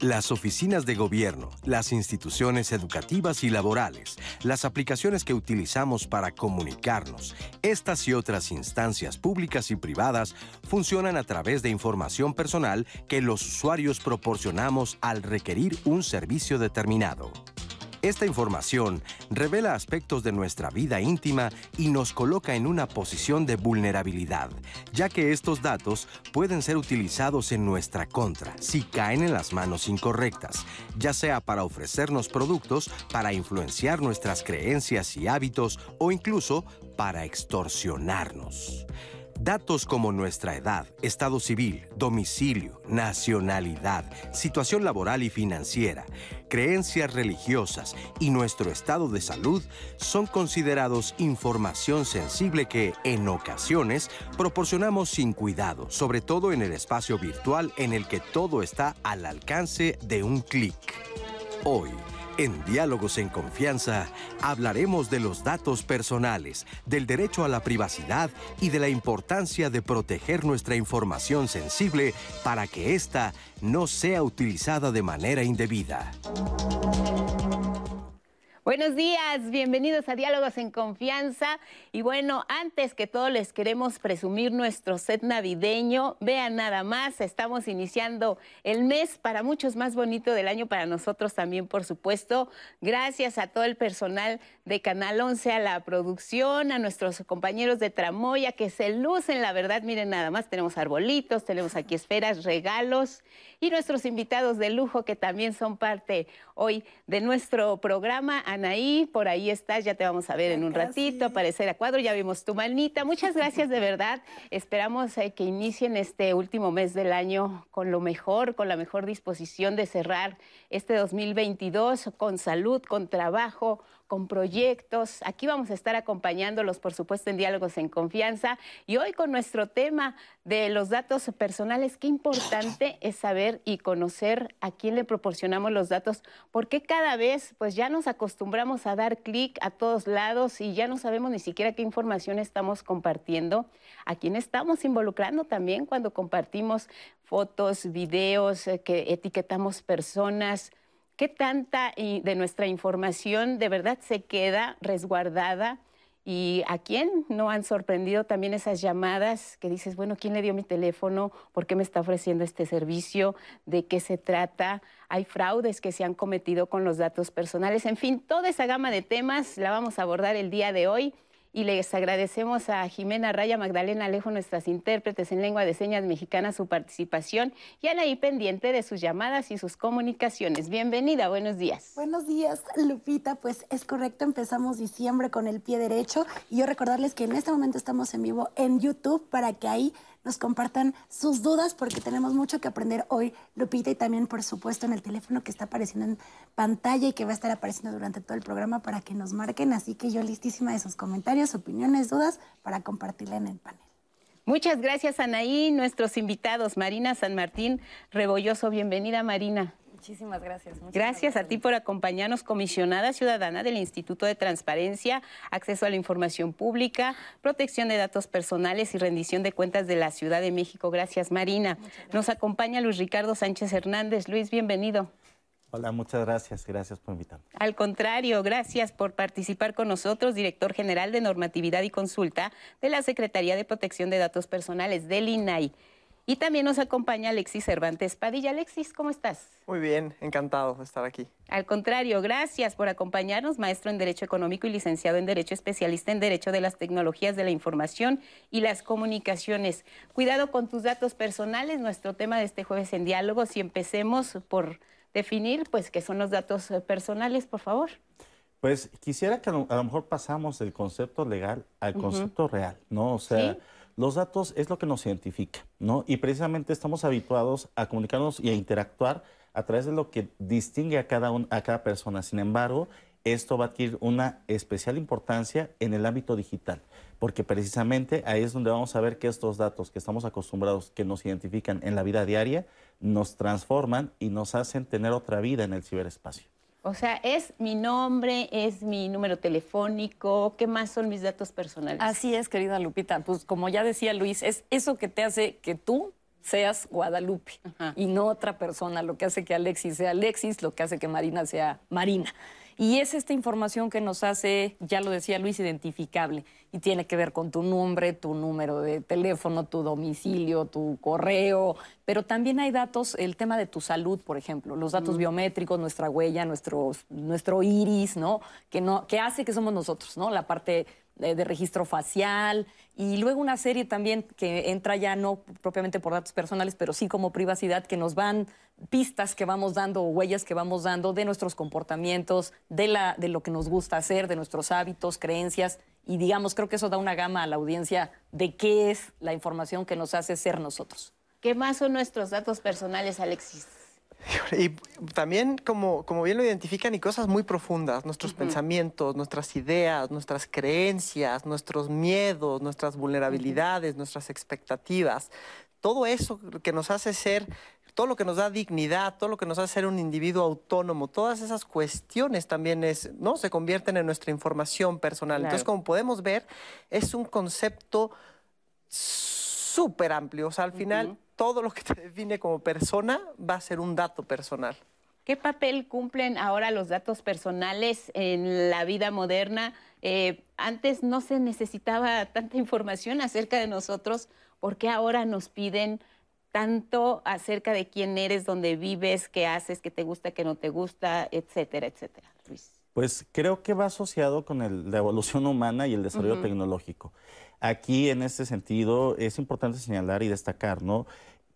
las oficinas de gobierno, las instituciones educativas y laborales, las aplicaciones que utilizamos para comunicarnos, estas y otras instancias públicas y privadas funcionan a través de información personal que los usuarios proporcionamos al requerir un servicio determinado. Esta información revela aspectos de nuestra vida íntima y nos coloca en una posición de vulnerabilidad, ya que estos datos pueden ser utilizados en nuestra contra si caen en las manos incorrectas, ya sea para ofrecernos productos, para influenciar nuestras creencias y hábitos o incluso para extorsionarnos. Datos como nuestra edad, estado civil, domicilio, nacionalidad, situación laboral y financiera, creencias religiosas y nuestro estado de salud son considerados información sensible que, en ocasiones, proporcionamos sin cuidado, sobre todo en el espacio virtual en el que todo está al alcance de un clic. Hoy, en Diálogos en Confianza hablaremos de los datos personales, del derecho a la privacidad y de la importancia de proteger nuestra información sensible para que ésta no sea utilizada de manera indebida. Buenos días, bienvenidos a Diálogos en Confianza. Y bueno, antes que todo les queremos presumir nuestro set navideño. Vean nada más, estamos iniciando el mes para muchos más bonito del año, para nosotros también, por supuesto. Gracias a todo el personal de Canal 11, a la producción, a nuestros compañeros de Tramoya que se lucen, la verdad, miren nada más, tenemos arbolitos, tenemos aquí esferas, regalos y nuestros invitados de lujo que también son parte hoy de nuestro programa. Anaí, por ahí estás, ya te vamos a ver en un ratito, aparecer a cuadro, ya vimos tu manita. Muchas gracias de verdad. Esperamos eh, que inicien este último mes del año con lo mejor, con la mejor disposición de cerrar este 2022 con salud, con trabajo, con proyectos. Aquí vamos a estar acompañándolos, por supuesto, en diálogos en confianza. Y hoy con nuestro tema de los datos personales, qué importante es saber y conocer a quién le proporcionamos los datos, porque cada vez pues ya nos acostumbramos a dar clic a todos lados y ya no sabemos ni siquiera qué información estamos compartiendo, a quién estamos involucrando también cuando compartimos fotos, videos, eh, que etiquetamos personas ¿Qué tanta de nuestra información de verdad se queda resguardada? ¿Y a quién no han sorprendido también esas llamadas que dices, bueno, ¿quién le dio mi teléfono? ¿Por qué me está ofreciendo este servicio? ¿De qué se trata? Hay fraudes que se han cometido con los datos personales. En fin, toda esa gama de temas la vamos a abordar el día de hoy y les agradecemos a Jimena Raya, Magdalena Alejo, nuestras intérpretes en lengua de señas mexicana, su participación y Anaí pendiente de sus llamadas y sus comunicaciones. Bienvenida, buenos días. Buenos días, Lupita. Pues es correcto, empezamos diciembre con el pie derecho y yo recordarles que en este momento estamos en vivo en YouTube para que ahí nos compartan sus dudas porque tenemos mucho que aprender hoy, Lupita, y también, por supuesto, en el teléfono que está apareciendo en pantalla y que va a estar apareciendo durante todo el programa para que nos marquen. Así que yo listísima de sus comentarios, opiniones, dudas para compartirla en el panel. Muchas gracias, Anaí. Nuestros invitados, Marina San Martín Rebolloso. Bienvenida, Marina. Muchísimas gracias. gracias, a ti por acompañarnos, comisionada ciudadana del Instituto de Transparencia, Acceso a la Información Pública, Protección de Datos Personales y Rendición de Cuentas de la Ciudad de México. Gracias, Marina. Nos acompaña Luis Ricardo Sánchez Hernández. Luis, bienvenido. Hola, muchas gracias. Gracias por invitarme. Al contrario, gracias por participar con nosotros, director general de Normatividad y Consulta de la Secretaría de Protección de Datos Personales del INAI. Y también nos acompaña Alexis Cervantes Padilla. Alexis, ¿cómo estás? Muy bien, encantado de estar aquí. Al contrario, gracias por acompañarnos, maestro en Derecho Económico y licenciado en Derecho, especialista en Derecho de las Tecnologías de la Información y las Comunicaciones. Cuidado con tus datos personales, nuestro tema de este jueves en diálogos y empecemos por definir, pues, qué son los datos personales, por favor. Pues quisiera que a lo mejor pasamos del concepto legal al concepto real, ¿no? O sea, los datos es lo que nos identifica, ¿no? Y precisamente estamos habituados a comunicarnos y a interactuar a través de lo que distingue a cada, a cada persona. Sin embargo, esto va a adquirir una especial importancia en el ámbito digital, porque precisamente ahí es donde vamos a ver que estos datos que estamos acostumbrados, que nos identifican en la vida diaria, nos transforman y nos hacen tener otra vida en el ciberespacio. O sea, es mi nombre, es mi número telefónico, ¿qué más son mis datos personales? Así es, querida Lupita. Pues como ya decía Luis, es eso que te hace que tú seas Guadalupe y no otra persona, lo que hace que Alexis sea Alexis, lo que hace que Marina sea Marina. Y es esta información que nos hace, ya lo decía Luis, identificable. Y tiene que ver con tu nombre, tu número de teléfono, tu domicilio, tu correo. Pero también hay datos, el tema de tu salud, por ejemplo, los datos biométricos, nuestra huella, nuestro, nuestro iris, ¿no? Que, no, que hace que somos nosotros, ¿no? La parte de, registro facial y luego una serie también que entra ya no propiamente por datos personales, pero sí como privacidad, que nos van pistas que vamos dando o huellas que vamos dando de nuestros comportamientos, de, la, de lo que nos gusta hacer, de nuestros hábitos, creencias. Y digamos, creo que eso da una gama a la audiencia de qué es la información que nos hace ser nosotros. ¿Qué más son nuestros datos personales, Alexis? Y también, como, como bien lo identifican, y cosas muy profundas, nuestros pensamientos, nuestras ideas, nuestras creencias, nuestros miedos, nuestras vulnerabilidades, nuestras expectativas, todo eso que nos hace ser, todo lo que nos da dignidad, todo lo que nos hace ser un individuo autónomo, todas esas cuestiones también es, ¿no? se convierten en nuestra información personal. Entonces, como podemos ver, es un concepto súper amplio. O sea, al final todo lo que te define como persona va a ser un dato personal. ¿Qué papel cumplen ahora los datos personales en la vida moderna? Eh, antes no se necesitaba tanta información acerca de nosotros, ¿por qué ahora nos piden tanto acerca de quién eres, dónde vives, qué haces, qué te gusta, qué no te gusta, etcétera, etcétera? Luis. Pues creo que va asociado con la evolución humana y el desarrollo tecnológico. Aquí, en este sentido, es importante señalar y destacar, ¿no?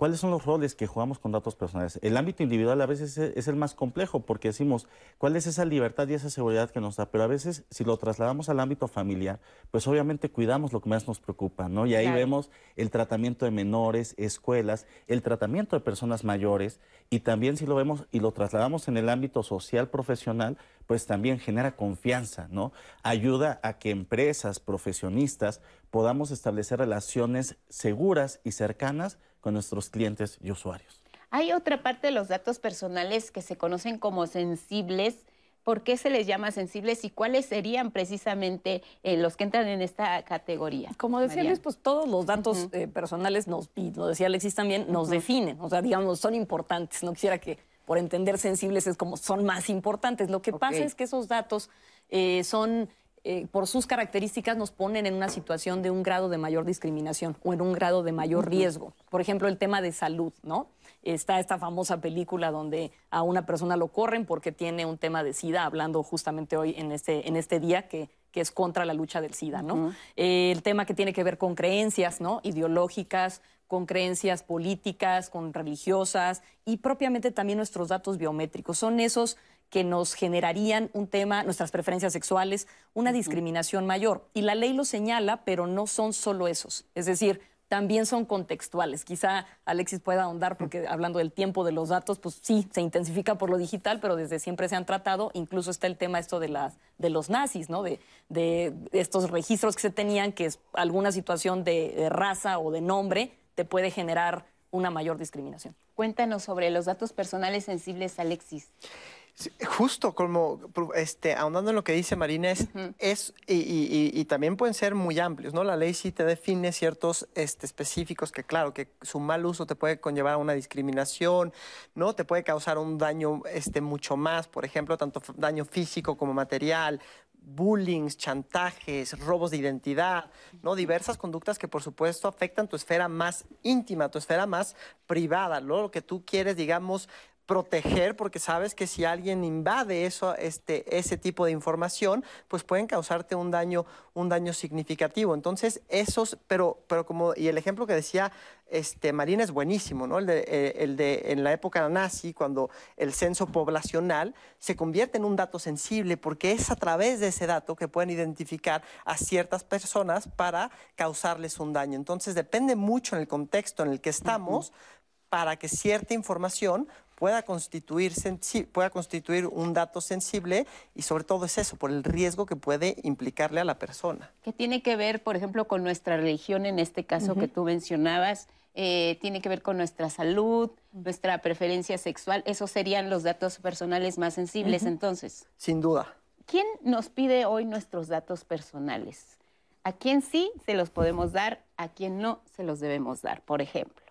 ¿Cuáles son los roles que jugamos con datos personales? El ámbito individual a veces es el más complejo porque decimos, ¿cuál es esa libertad y esa seguridad que nos da? Pero a veces, si lo trasladamos al ámbito familiar, pues obviamente cuidamos lo que más nos preocupa, ¿no? Y ahí vemos el tratamiento de menores, escuelas, el tratamiento de personas mayores y también si lo vemos y lo trasladamos en el ámbito social profesional, pues también genera confianza, ¿no? Ayuda a que empresas, profesionistas, podamos establecer relaciones seguras y cercanas con nuestros clientes y usuarios. Hay otra parte de los datos personales que se conocen como sensibles. ¿Por qué se les llama sensibles y cuáles serían precisamente eh, los que entran en esta categoría? Como decía Luis, pues todos los datos eh, personales, nos, y lo decía Alexis también, nos definen, o sea, digamos, son importantes. No quisiera que por entender sensibles es como son más importantes. Lo que pasa es que esos datos eh, son eh, por sus características nos ponen en una situación de un grado de mayor discriminación o en un grado de mayor riesgo. Por ejemplo, el tema de salud, ¿no? Está esta famosa película donde a una persona lo corren porque tiene un tema de SIDA, hablando justamente hoy en este, en este día que, que es contra la lucha del SIDA, ¿no? Eh, el tema que tiene que ver con creencias, ¿no? Ideológicas, con creencias políticas, con religiosas y propiamente también nuestros datos biométricos. Son esos que nos generarían un tema, nuestras preferencias sexuales, una discriminación mayor. Y la ley lo señala, pero no son solo esos. Es decir, también son contextuales. Quizá Alexis pueda ahondar, porque hablando del tiempo de los datos, pues sí, se intensifica por lo digital, pero desde siempre se han tratado. Incluso está el tema esto de, las, de los nazis, ¿no? De, de estos registros que se tenían, que es alguna situación de raza o de nombre te puede generar una mayor discriminación. Cuéntanos sobre los datos personales sensibles, Alexis justo como este, ahondando en lo que dice Marina, es, y, también pueden ser muy amplios, ¿no? La ley sí te define ciertos este, específicos que, claro, que su mal uso te puede conllevar a una discriminación, ¿no? Te puede causar un daño este, mucho más, por ejemplo, tanto daño físico como material, bullying, chantajes, robos de identidad, ¿no? Diversas conductas que por supuesto afectan tu esfera más íntima, tu esfera más privada, lo que tú quieres, digamos, proteger porque sabes que si alguien invade eso, este, ese tipo de información, pues pueden causarte un daño, un daño significativo. Entonces, esos, pero, pero como, y el ejemplo que decía este, Marina es buenísimo, ¿no? El de, eh, el de en la época nazi, cuando el censo poblacional se convierte en un dato sensible, porque es a través de ese dato que pueden identificar a ciertas personas para causarles un daño. Entonces, depende mucho en el contexto en el que estamos. para que cierta información pueda constituir, pueda constituir un dato sensible y sobre todo es eso, por el riesgo que puede implicarle a la persona. ¿Qué tiene que ver, por ejemplo, con nuestra religión en este caso que tú mencionabas? Eh, tiene que ver con nuestra salud, nuestra preferencia sexual. Esos serían los datos personales más sensibles entonces. Sin duda. ¿Quién nos pide hoy nuestros datos personales? ¿A quién sí se los podemos dar? ¿A quién no se los debemos dar, por ejemplo?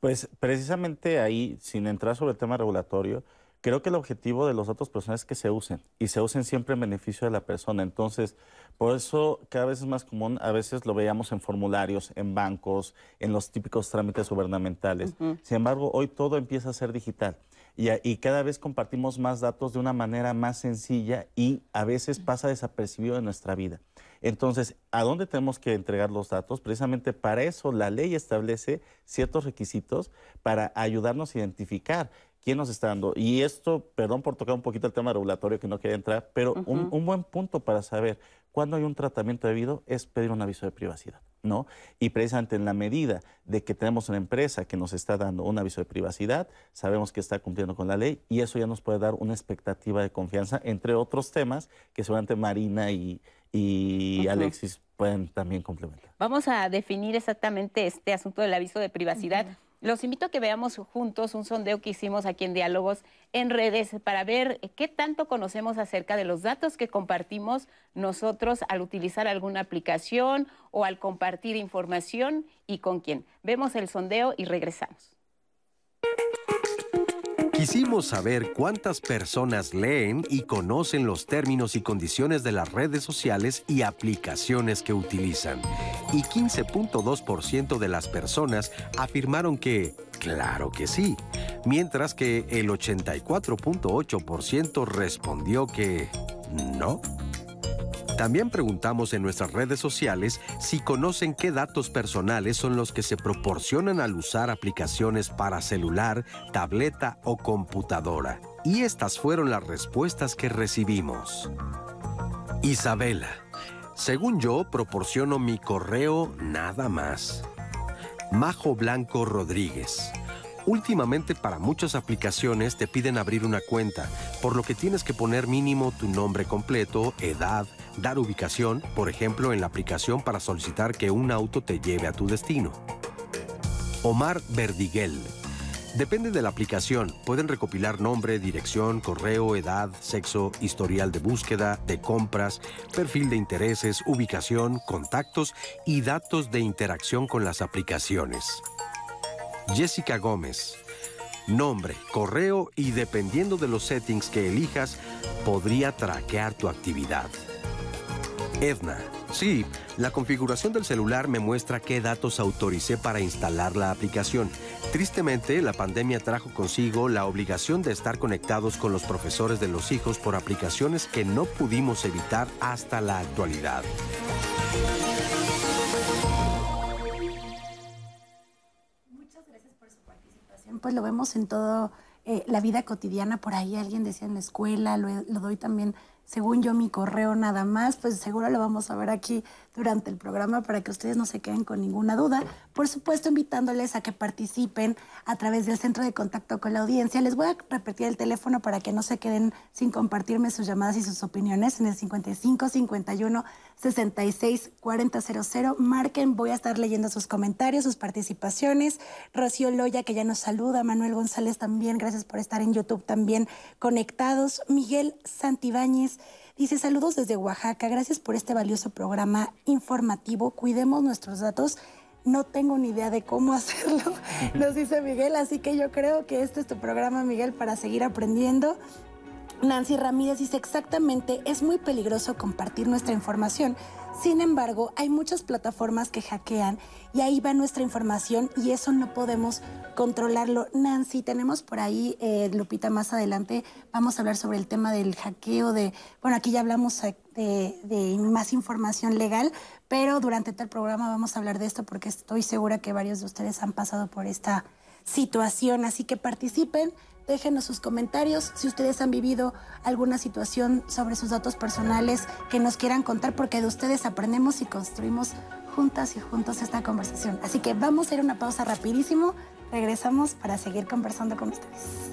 Pues precisamente ahí, sin entrar sobre el tema regulatorio, creo que el objetivo de los datos personales es que se usen y se usen siempre en beneficio de la persona. Entonces, por eso cada vez es más común, a veces lo veíamos en formularios, en bancos, en los típicos trámites gubernamentales. Sin embargo, hoy todo empieza a ser digital y, y, cada vez compartimos más datos de una manera más sencilla y a veces pasa desapercibido en nuestra vida. Entonces, ¿a dónde tenemos que entregar los datos? Precisamente para eso la ley establece ciertos requisitos para ayudarnos a identificar quién nos está dando. Y esto, perdón por tocar un poquito el tema regulatorio que no quería entrar, pero un, un, buen punto para saber cuándo hay un tratamiento debido es pedir un aviso de privacidad, ¿no? Y precisamente en la medida de que tenemos una empresa que nos está dando un aviso de privacidad, sabemos que está cumpliendo con la ley y eso ya nos puede dar una expectativa de confianza, entre otros temas que seguramente Marina y, y Alexis pueden también complementar. Vamos a definir exactamente este asunto del aviso de privacidad. Los invito a que veamos juntos un sondeo que hicimos aquí en Diálogos en redes para ver qué tanto conocemos acerca de los datos que compartimos nosotros al utilizar alguna aplicación o al compartir información y con quién. Vemos el sondeo y regresamos. Quisimos saber cuántas personas leen y conocen los términos y condiciones de las redes sociales y aplicaciones que utilizan. Y 15.2% de las personas afirmaron que, claro que sí, mientras que el 84.8% respondió que no. También preguntamos en nuestras redes sociales si conocen qué datos personales son los que se proporcionan al usar aplicaciones para celular, tableta o computadora. Y estas fueron las respuestas que recibimos. Isabela, según yo, proporciono mi correo nada más. Majo Blanco Rodríguez. Últimamente para muchas aplicaciones te piden abrir una cuenta, por lo que tienes que poner mínimo tu nombre completo, edad, dar ubicación, por ejemplo en la aplicación para solicitar que un auto te lleve a tu destino. Omar Verdiguel. Depende de la aplicación, pueden recopilar nombre, dirección, correo, edad, sexo, historial de búsqueda, de compras, perfil de intereses, ubicación, contactos y datos de interacción con las aplicaciones. Jessica Gómez. Nombre, correo y dependiendo de los settings que elijas, podría traquear tu actividad. Edna. Sí, la configuración del celular me muestra qué datos autoricé para instalar la aplicación. Tristemente, la pandemia trajo consigo la obligación de estar conectados con los profesores de los hijos por aplicaciones que no pudimos evitar hasta la actualidad. Pues lo vemos en toda eh, la vida cotidiana. Por ahí alguien decía en la escuela, lo, lo doy también según yo, mi correo nada más, pues seguro lo vamos a ver aquí durante el programa para que ustedes no se queden con ninguna duda. Por supuesto, invitándoles a que participen a través del centro de contacto con la audiencia. Les voy a repetir el teléfono para que no se queden sin compartirme sus llamadas y sus opiniones en el 55 51 66 4000. Marquen, voy a estar leyendo sus comentarios, sus participaciones. Rocío Loya, que ya nos saluda. Manuel González también, gracias por estar en YouTube también conectados. Miguel Santibáñez. Dice saludos desde Oaxaca, gracias por este valioso programa informativo, cuidemos nuestros datos. No tengo ni idea de cómo hacerlo, nos dice Miguel, así que yo creo que este es tu programa, Miguel, para seguir aprendiendo. Nancy Ramírez dice exactamente, es muy peligroso compartir nuestra información. Sin embargo, hay muchas plataformas que hackean y ahí va nuestra información y eso no podemos controlarlo. Nancy, tenemos por ahí, eh, Lupita, más adelante vamos a hablar sobre el tema del hackeo, de, bueno, aquí ya hablamos de, de más información legal, pero durante todo el programa vamos a hablar de esto porque estoy segura que varios de ustedes han pasado por esta situación, así que participen déjenos sus comentarios si ustedes han vivido alguna situación sobre sus datos personales que nos quieran contar, porque de ustedes aprendemos y construimos juntas y juntos esta conversación. Así que vamos a ir a una pausa rapidísimo, regresamos para seguir conversando con ustedes.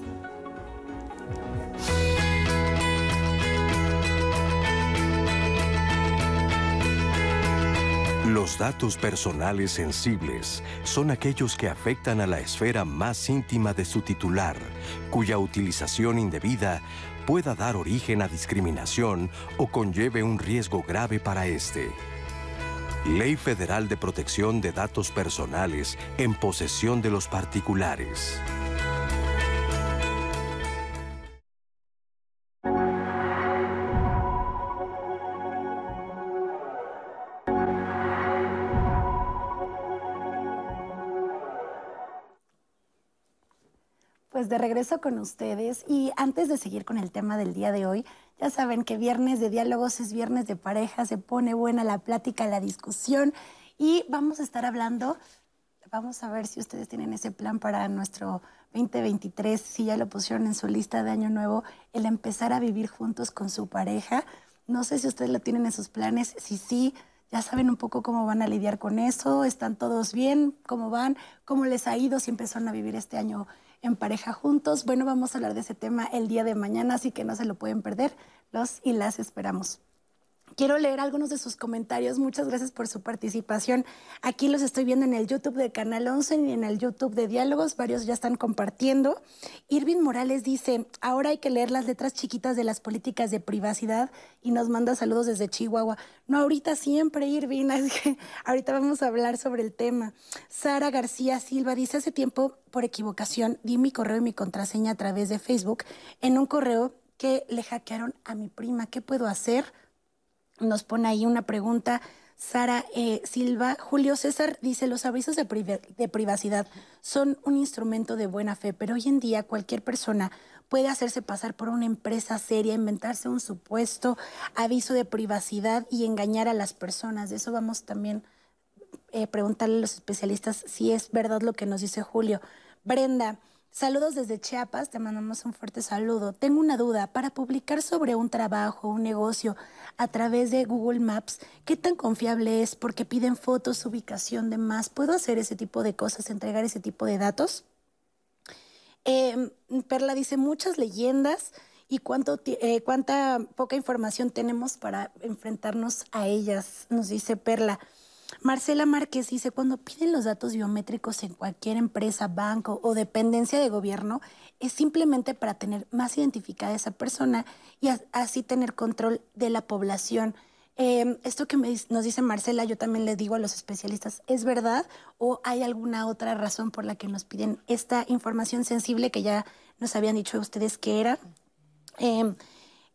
Los datos personales sensibles son aquellos que afectan a la esfera más íntima de su titular, cuya utilización indebida pueda dar origen a discriminación o conlleve un riesgo grave para éste. Ley Federal de Protección de Datos Personales en posesión de los particulares. Pues de regreso con ustedes. Y antes de seguir con el tema del día de hoy, ya saben que viernes de diálogos es viernes de pareja, se pone buena la plática, la discusión. Y vamos a estar hablando, vamos a ver si ustedes tienen ese plan para nuestro 2023, si ya lo pusieron en su lista de año nuevo, el empezar a vivir juntos con su pareja. No sé si ustedes lo tienen en sus planes, si sí, ya saben un poco cómo van a lidiar con eso, están todos bien, cómo van, cómo les ha ido, si empezaron a vivir este año en pareja juntos. Bueno, vamos a hablar de ese tema el día de mañana, así que no se lo pueden perder. Los y las esperamos. Quiero leer algunos de sus comentarios. Muchas gracias por su participación. Aquí los estoy viendo en el YouTube de Canal 11 y en el YouTube de Diálogos. Varios ya están compartiendo. Irving Morales dice, ahora hay que leer las letras chiquitas de las políticas de privacidad y nos manda saludos desde Chihuahua. No, ahorita siempre, Irving. ahorita vamos a hablar sobre el tema. Sara García Silva dice, hace tiempo, por equivocación, di mi correo y mi contraseña a través de Facebook en un correo que le hackearon a mi prima. ¿Qué puedo hacer? Nos pone ahí una pregunta. Sara eh, Silva, Julio César dice, los avisos de, de, privacidad son un instrumento de buena fe, pero hoy en día cualquier persona puede hacerse pasar por una empresa seria, inventarse un supuesto aviso de privacidad y engañar a las personas. De eso vamos también a eh, preguntarle a los especialistas si es verdad lo que nos dice Julio. Brenda, Saludos desde Chiapas, te mandamos un fuerte saludo. Tengo una duda, para publicar sobre un trabajo, un negocio a través de Google Maps, ¿qué tan confiable es? Porque piden fotos, ubicación, demás. ¿Puedo hacer ese tipo de cosas, entregar ese tipo de datos? Em, Perla dice muchas leyendas y cuánto, eh, cuánta poca información tenemos para enfrentarnos a ellas, nos dice Perla. Marcela Márquez dice, cuando piden los datos biométricos en cualquier empresa, banco o dependencia de gobierno, es simplemente para tener más identificada a esa persona y así tener control de la población. Em, esto que nos dice Marcela, yo también le digo a los especialistas, ¿es verdad o hay alguna otra razón por la que nos piden esta información sensible que ya nos habían dicho ustedes que era? Em,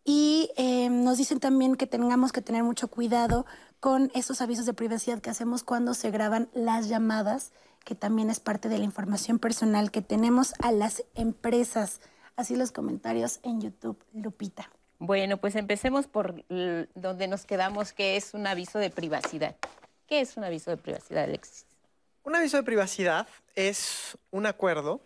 y em, nos dicen también que tengamos que tener mucho cuidado con esos avisos de privacidad que hacemos cuando se graban las llamadas, que también es parte de la información personal que tenemos a las empresas. Así los comentarios en YouTube, Lupita. Bueno, pues empecemos por donde nos quedamos, que es un aviso de privacidad. ¿Qué es un aviso de privacidad, Alexis? Un aviso de privacidad es un acuerdo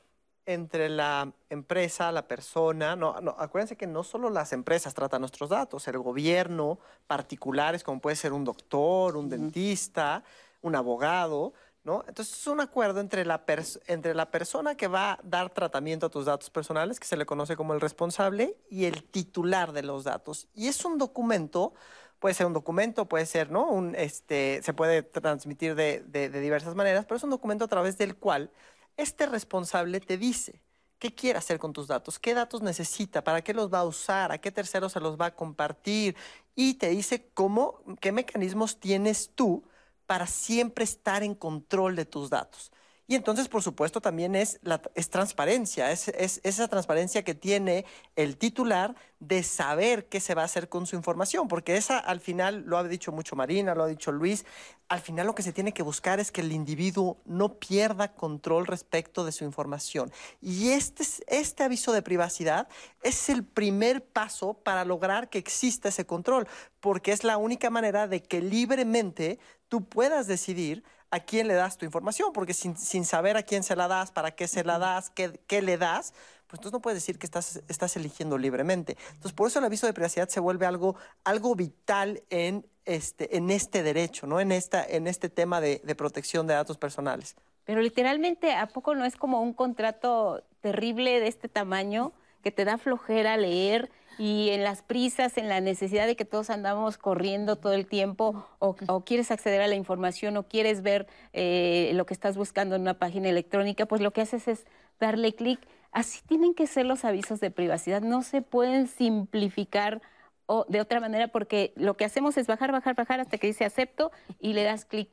entre la empresa, la persona, no, acuérdense que no solo las empresas tratan nuestros datos, el gobierno, particulares como puede ser un doctor, un dentista, un abogado, ¿no? Entonces es un acuerdo entre la, entre la persona que va a dar tratamiento a tus datos personales, que se le conoce como el responsable, y el titular de los datos. Y es un documento, puede ser un documento, puede ser, ¿no? Un, este, se puede transmitir de, de diversas maneras, pero es un documento a través del cual este responsable te dice qué quiere hacer con tus datos, qué datos necesita, para qué los va a usar, a qué terceros se los va a compartir y te dice cómo, qué mecanismos tienes tú para siempre estar en control de tus datos. Y entonces, por supuesto, también es, la, es transparencia, es, es, esa transparencia que tiene el titular de saber qué se va a hacer con su información, porque esa al final, lo ha dicho mucho Marina, lo ha dicho Luis, al final lo que se tiene que buscar es que el individuo no pierda control respecto de su información. Y este, este aviso de privacidad es el primer paso para lograr que exista ese control, porque es la única manera de que libremente tú puedas decidir a quién le das tu información, porque sin, saber a quién se la das, para qué se la das, qué, qué le das, pues entonces no puedes decir que estás, estás eligiendo libremente. Entonces, por eso el aviso de privacidad se vuelve algo, algo vital en este, en este derecho, ¿no? En, esta, en este tema de, de protección de datos personales. Pero literalmente, ¿a poco no es como un contrato terrible de este tamaño que te da flojera leer? Y en las prisas, en la necesidad de que todos andamos corriendo todo el tiempo, o, quieres acceder a la información, o quieres ver eh, lo que estás buscando en una página electrónica, pues lo que haces es darle clic. Así tienen que ser los avisos de privacidad. No se pueden simplificar o de otra manera, porque lo que hacemos es bajar, bajar, bajar hasta que dice acepto y le das clic.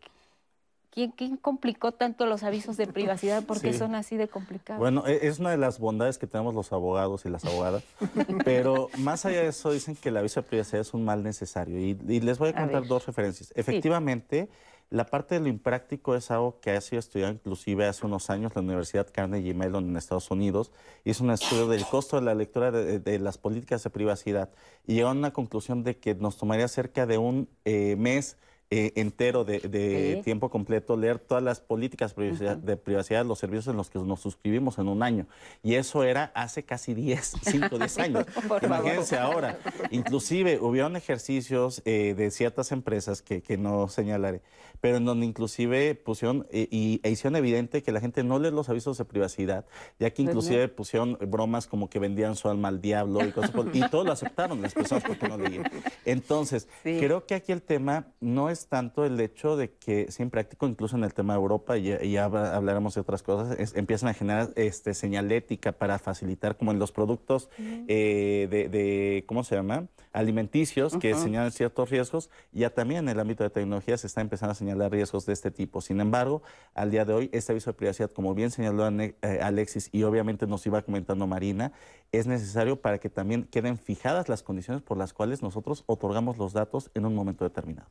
¿Quién, ¿Quién, complicó tanto los avisos de privacidad? ¿Por qué son así de complicados? Bueno, e, es una de las bondades que tenemos los abogados y las abogadas, pero más allá de eso dicen que el aviso de privacidad es un mal necesario y, les voy a contar dos referencias. Efectivamente, la parte de lo impráctico es algo que ha sido estudiado inclusive hace unos años la Universidad Carnegie Mellon en Estados Unidos. Hizo un estudio del costo de la lectura de, las políticas de privacidad y llegó a una conclusión de que nos tomaría cerca de un eh, mes eh, entero de, tiempo completo, leer todas las políticas de privacidad, los servicios en los que nos suscribimos en un año. Y eso era hace casi 10, 5, 10 años. Imagínense ahora. Inclusive hubieron ejercicios eh, de ciertas empresas que, que, no señalaré, pero en donde inclusive pusieron eh, y, e hicieron evidente que la gente no lee los avisos de privacidad, ya que inclusive pusieron bromas como que vendían su alma al diablo y cosas por, y todos lo aceptaron las personas porque no leían. Entonces, creo que aquí el tema no es tanto el hecho de que, sin práctico, incluso en el tema de Europa, y ya, hablaremos de otras cosas, empiezan a generar este, señalética para facilitar, como en los productos eh, de, ¿cómo se llama? Alimenticios, que señalan ciertos riesgos, ya también en el ámbito de tecnología se está empezando a señalar riesgos de este tipo. Sin embargo, al día de hoy, este aviso de privacidad, como bien señaló eh, Alexis y obviamente nos iba comentando Marina, es necesario para que también queden fijadas las condiciones por las cuales nosotros otorgamos los datos en un momento determinado.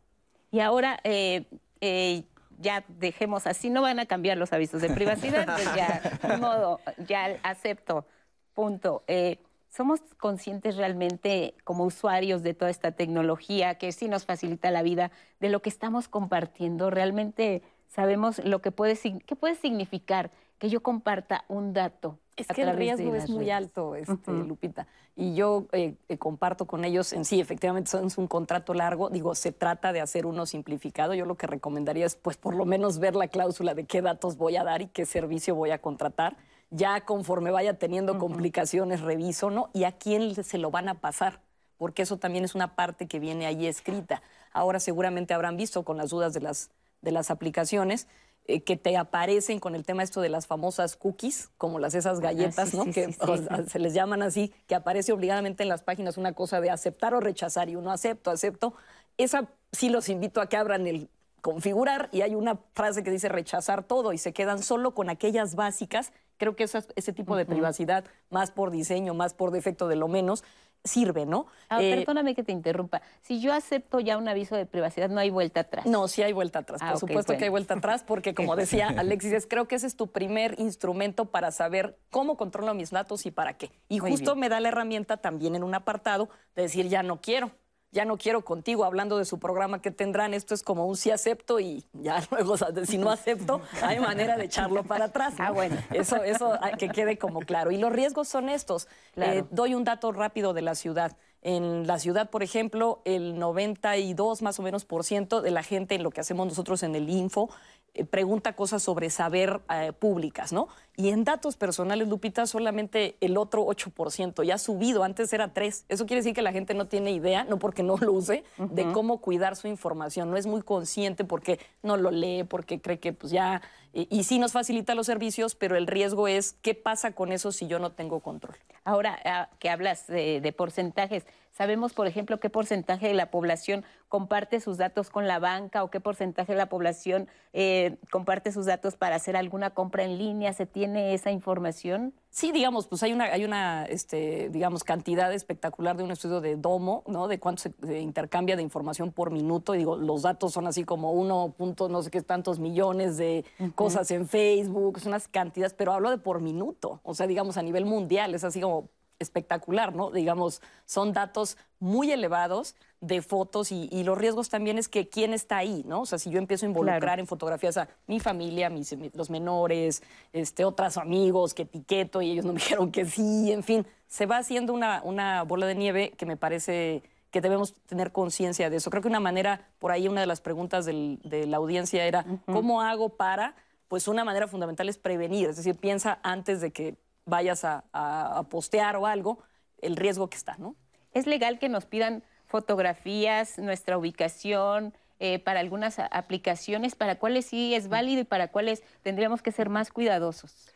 Y ahora eh, eh, ya dejemos así, no van a cambiar los avisos de privacidad, pues ya, de modo, ya acepto, punto. Eh, ¿Somos conscientes realmente como usuarios de toda esta tecnología que sí nos facilita la vida, de lo que estamos compartiendo? ¿Realmente sabemos lo que puede, qué puede significar que yo comparta un dato es que el riesgo es muy alto, este, Lupita. Y yo eh, eh, comparto con ellos en sí, efectivamente es un contrato largo. Digo, se trata de hacer uno simplificado. Yo lo que recomendaría es, pues, por lo menos ver la cláusula de qué datos voy a dar y qué servicio voy a contratar. Ya conforme vaya teniendo complicaciones, reviso, ¿no? Y a quién se lo van a pasar, porque eso también es una parte que viene ahí escrita. Ahora seguramente habrán visto con las dudas de las, de las aplicaciones eh, que te aparecen con el tema esto de las famosas cookies, como las esas galletas, ¿no? que se les llaman así, que aparece obligadamente en las páginas una cosa de aceptar o rechazar y uno acepto, acepto. Esa sí los invito a que abran el configurar y hay una frase que dice rechazar todo y se quedan solo con aquellas básicas. Creo que ese tipo de privacidad, más por diseño, más por defecto de lo menos, sirve, ¿no? Ah, eh, perdóname que te interrumpa. Si yo acepto ya un aviso de privacidad, no hay vuelta atrás. No, sí hay vuelta atrás. por ah, supuesto que hay vuelta atrás, porque como decía Alexis, creo que ese es tu primer instrumento para saber cómo controlo mis datos y para qué. Y justo me da la herramienta también en un apartado de decir, ya no quiero ya no quiero contigo, hablando de su programa que tendrán, esto es como un sí acepto y ya luego, si no acepto, hay manera de echarlo para atrás. Ah, bueno. Eso, eso que quede como claro. Y los riesgos son estos. Eh, doy un dato rápido de la ciudad. En la ciudad, por ejemplo, el 92 más o menos por ciento de la gente en lo que hacemos nosotros en el Info eh, pregunta cosas sobre saber eh, públicas, ¿no? Y en datos personales, Lupita, solamente el otro 8%, ya ha subido, antes era 3. Eso quiere decir que la gente no tiene idea, no porque no lo use, de cómo cuidar su información, no es muy consciente porque no lo lee, porque cree que pues ya, y, sí nos facilita los servicios, pero el riesgo es qué pasa con eso si yo no tengo control. Ahora ah, que hablas de porcentajes, Sabemos, por ejemplo, qué porcentaje de la población comparte sus datos con la banca o qué porcentaje de la población eh, comparte sus datos para hacer alguna compra en línea. ¿Se tiene esa información? Sí, digamos, pues hay una, hay una este, digamos, cantidad espectacular de un estudio de Domo, ¿no? De cuánto se intercambia de información por minuto. Y digo, los datos son así como uno punto no sé qué tantos millones de cosas en Facebook, son unas cantidades, pero hablo de por minuto. O sea, digamos, a nivel mundial, es así como espectacular, ¿no? Digamos, son datos muy elevados de fotos y, los riesgos también es que quién está ahí, ¿no? O sea, si yo empiezo a involucrar en fotografías a mi familia, mis, los menores, este, otros amigos que etiqueto y ellos no me dijeron que sí, en fin, se va haciendo una, una bola de nieve que me parece que debemos tener conciencia de eso. Creo que una manera, por ahí una de las preguntas de la audiencia era, ¿cómo hago para? Pues una manera fundamental es prevenir, es decir, piensa antes de que vayas a, postear o algo, el riesgo que está, ¿no? ¿Es legal que nos pidan fotografías, nuestra ubicación, eh, para algunas aplicaciones, para cuáles sí es válido y para cuáles tendríamos que ser más cuidadosos?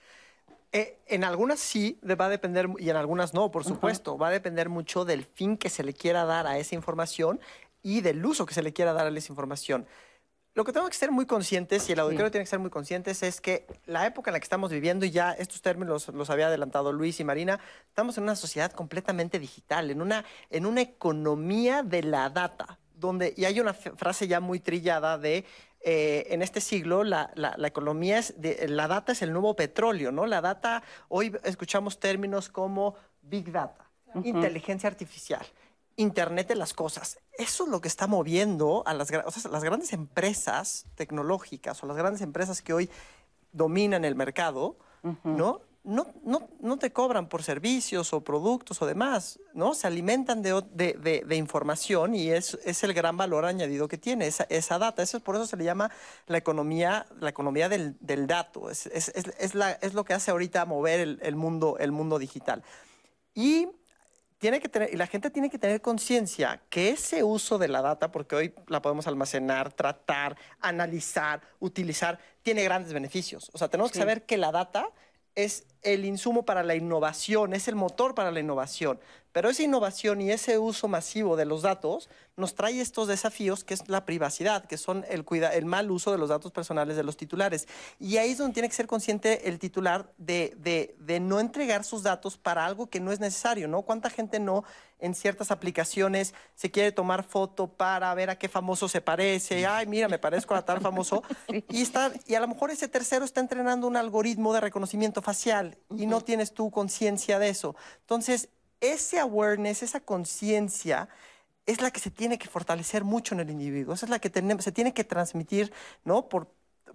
Eh, en algunas sí va a depender y en algunas no, por supuesto. Va a depender mucho del fin que se le quiera dar a esa información y del uso que se le quiera dar a esa información. Lo que tengo que ser muy conscientes, y el auditorio tiene que ser muy conscientes, es que la época en la que estamos viviendo, y ya estos términos los, había adelantado Luis y Marina, estamos en una sociedad completamente digital, en una, en una economía de la data, donde, y hay una frase ya muy trillada de eh, en este siglo la, economía es, de, la data es el nuevo petróleo, ¿no? La data, hoy escuchamos términos como big data, inteligencia artificial. Internet de las cosas. Eso es lo que está moviendo a las, las grandes empresas tecnológicas o las grandes empresas que hoy dominan el mercado, ¿no? No, no, no, te cobran por servicios o productos o demás, ¿no? Se alimentan de, de, de, información y es, es, el gran valor añadido que tiene esa, esa, data. Eso, por eso se le llama la economía, la economía del, del dato. Es, es, es, la, es lo que hace ahorita mover el, el, mundo, el mundo digital. Y tiene que tener, y la gente tiene que tener conciencia que ese uso de la data, porque hoy la podemos almacenar, tratar, analizar, utilizar, tiene grandes beneficios. O sea, tenemos que saber que la data es el insumo para la innovación, es el motor para la innovación. Pero esa innovación y ese uso masivo de los datos nos trae estos desafíos que es la privacidad, que son el, el mal uso de los datos personales de los titulares. Y ahí es donde tiene que ser consciente el titular de, de, no entregar sus datos para algo que no es necesario, ¿no? ¿Cuánta gente no en ciertas aplicaciones se quiere tomar foto para ver a qué famoso se parece? Ay, mira, me parezco a tal famoso. Y, está, y a lo mejor ese tercero está entrenando un algoritmo de reconocimiento facial y no tienes tú conciencia de eso. Entonces, ese awareness, esa conciencia, es la que se tiene que fortalecer mucho en el individuo. Esa es la que tenemos, se tiene que transmitir ¿no? por,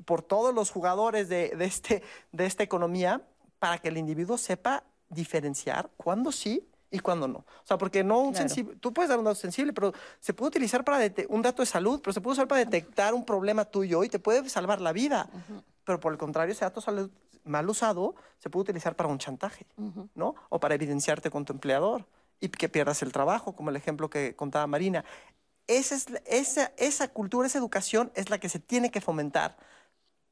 por todos los jugadores de, de, este, de esta economía para que el individuo sepa diferenciar cuándo sí y cuándo no. O sea, porque no un sensible, tú puedes dar un dato sensible, pero se puede utilizar para un dato de salud, pero se puede usar para detectar un problema tuyo y te puede salvar la vida. Pero por el contrario, ese dato salud mal usado se puede utilizar para un chantaje, ¿no? O para evidenciarte con tu empleador y que pierdas el trabajo, como el ejemplo que contaba Marina. Esa, es, esa, esa cultura, esa educación es la que se tiene que fomentar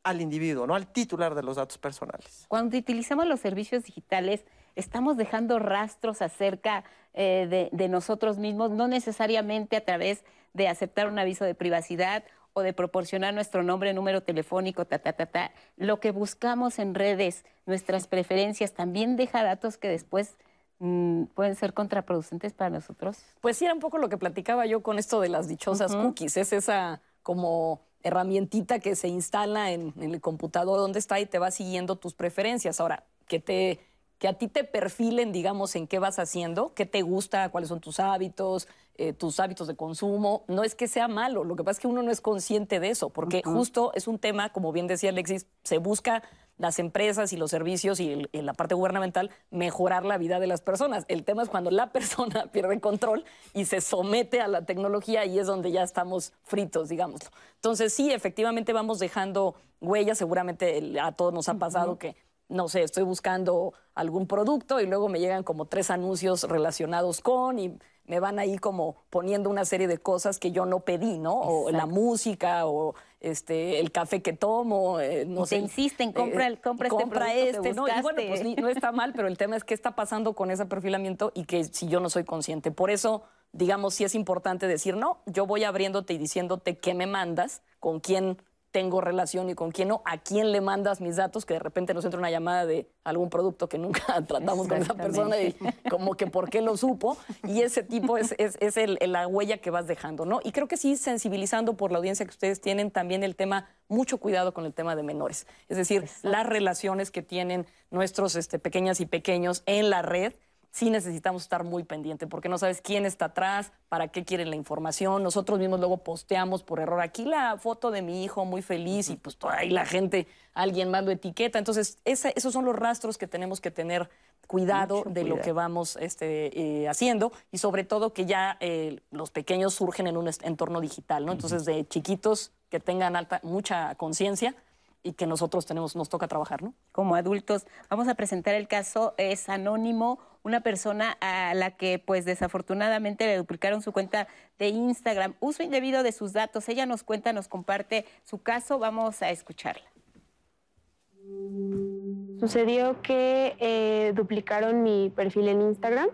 al individuo, no al titular de los datos personales. Cuando utilizamos los servicios digitales, estamos dejando rastros acerca eh, de, nosotros mismos, no necesariamente a través de aceptar un aviso de privacidad o de proporcionar nuestro nombre, número telefónico, ta, ta, ta, ta. Lo que buscamos en redes, nuestras preferencias, también deja datos que después mm, pueden ser contraproducentes para nosotros. Pues sí, era un poco lo que platicaba yo con esto de las dichosas cookies. Es esa como herramientita que se instala en, en, el computador donde está y te va siguiendo tus preferencias. Ahora, que te que a ti te perfilen, digamos, en qué vas haciendo, qué te gusta, cuáles son tus hábitos, eh, tus hábitos de consumo. No es que sea malo, lo que pasa es que uno no es consciente de eso, porque justo es un tema, como bien decía Alexis, se busca las empresas y los servicios y la parte gubernamental mejorar la vida de las personas. El tema es cuando la persona pierde control y se somete a la tecnología y es donde ya estamos fritos, digámoslo. Entonces sí, efectivamente vamos dejando huellas, seguramente a todos nos ha pasado que no sé, estoy buscando algún producto y luego me llegan como tres anuncios relacionados con y me van ahí como poniendo una serie de cosas que yo no pedí, ¿no? O la música o este el café que tomo, eh, no sé. insisten, compra, el, compra, este, compra este ¿no? Y bueno, pues no está mal, pero el tema es qué está pasando con ese perfilamiento y que si yo no soy consciente. Por eso, digamos, sí es importante decir, no, yo voy abriéndote y diciéndote qué me mandas, con quién tengo relación y con quién no, a quién le mandas mis datos, que de repente nos entra una llamada de algún producto que nunca tratamos con esa persona y como que por qué lo supo. Y ese tipo es, es, el, la huella que vas dejando, ¿no? Y creo que sí, sensibilizando por la audiencia que ustedes tienen también el tema, mucho cuidado con el tema de menores. Es decir, las relaciones que tienen nuestros este, pequeñas y pequeños en la red sí necesitamos estar muy pendiente porque no sabes quién está atrás, para qué quieren la información. Nosotros mismos luego posteamos por error aquí la foto de mi hijo muy feliz y pues toda ahí la gente, alguien más lo etiqueta. Entonces, esos son los rastros que tenemos que tener cuidado de lo que vamos este, eh, haciendo y sobre todo que ya eh, los pequeños surgen en un entorno digital, ¿no? Entonces, de chiquitos que tengan alta, mucha conciencia y que nosotros tenemos, nos toca trabajar, ¿no? Como adultos, vamos a presentar el caso, es anónimo, una persona a la que pues desafortunadamente le duplicaron su cuenta de Instagram, uso indebido de sus datos. Ella nos cuenta, nos comparte su caso, vamos a escucharla. Sucedió que eh, duplicaron mi perfil en Instagram,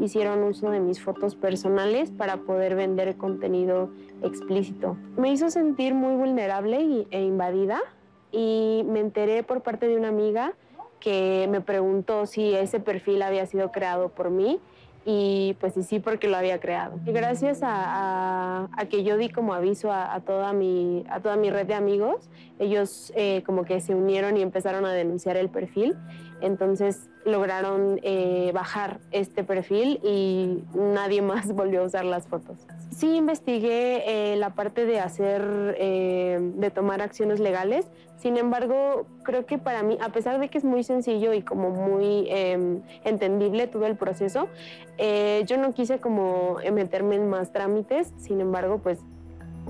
hicieron uso de mis fotos personales para poder vender contenido explícito. Me hizo sentir muy vulnerable e invadida y me enteré por parte de una amiga que me preguntó si ese perfil había sido creado por mí y pues sí, porque lo había creado. Y gracias a, que yo di como aviso a, toda mi, a toda mi red de amigos, ellos eh, como que se unieron y empezaron a denunciar el perfil. Entonces lograron eh, bajar este perfil y nadie más volvió a usar las fotos. Sí investigué eh, la parte de hacer, de tomar acciones legales, sin embargo, creo que para mí, a pesar de que es muy sencillo y como muy em, entendible todo el proceso, eh, yo no quise como meterme en más trámites, sin embargo, pues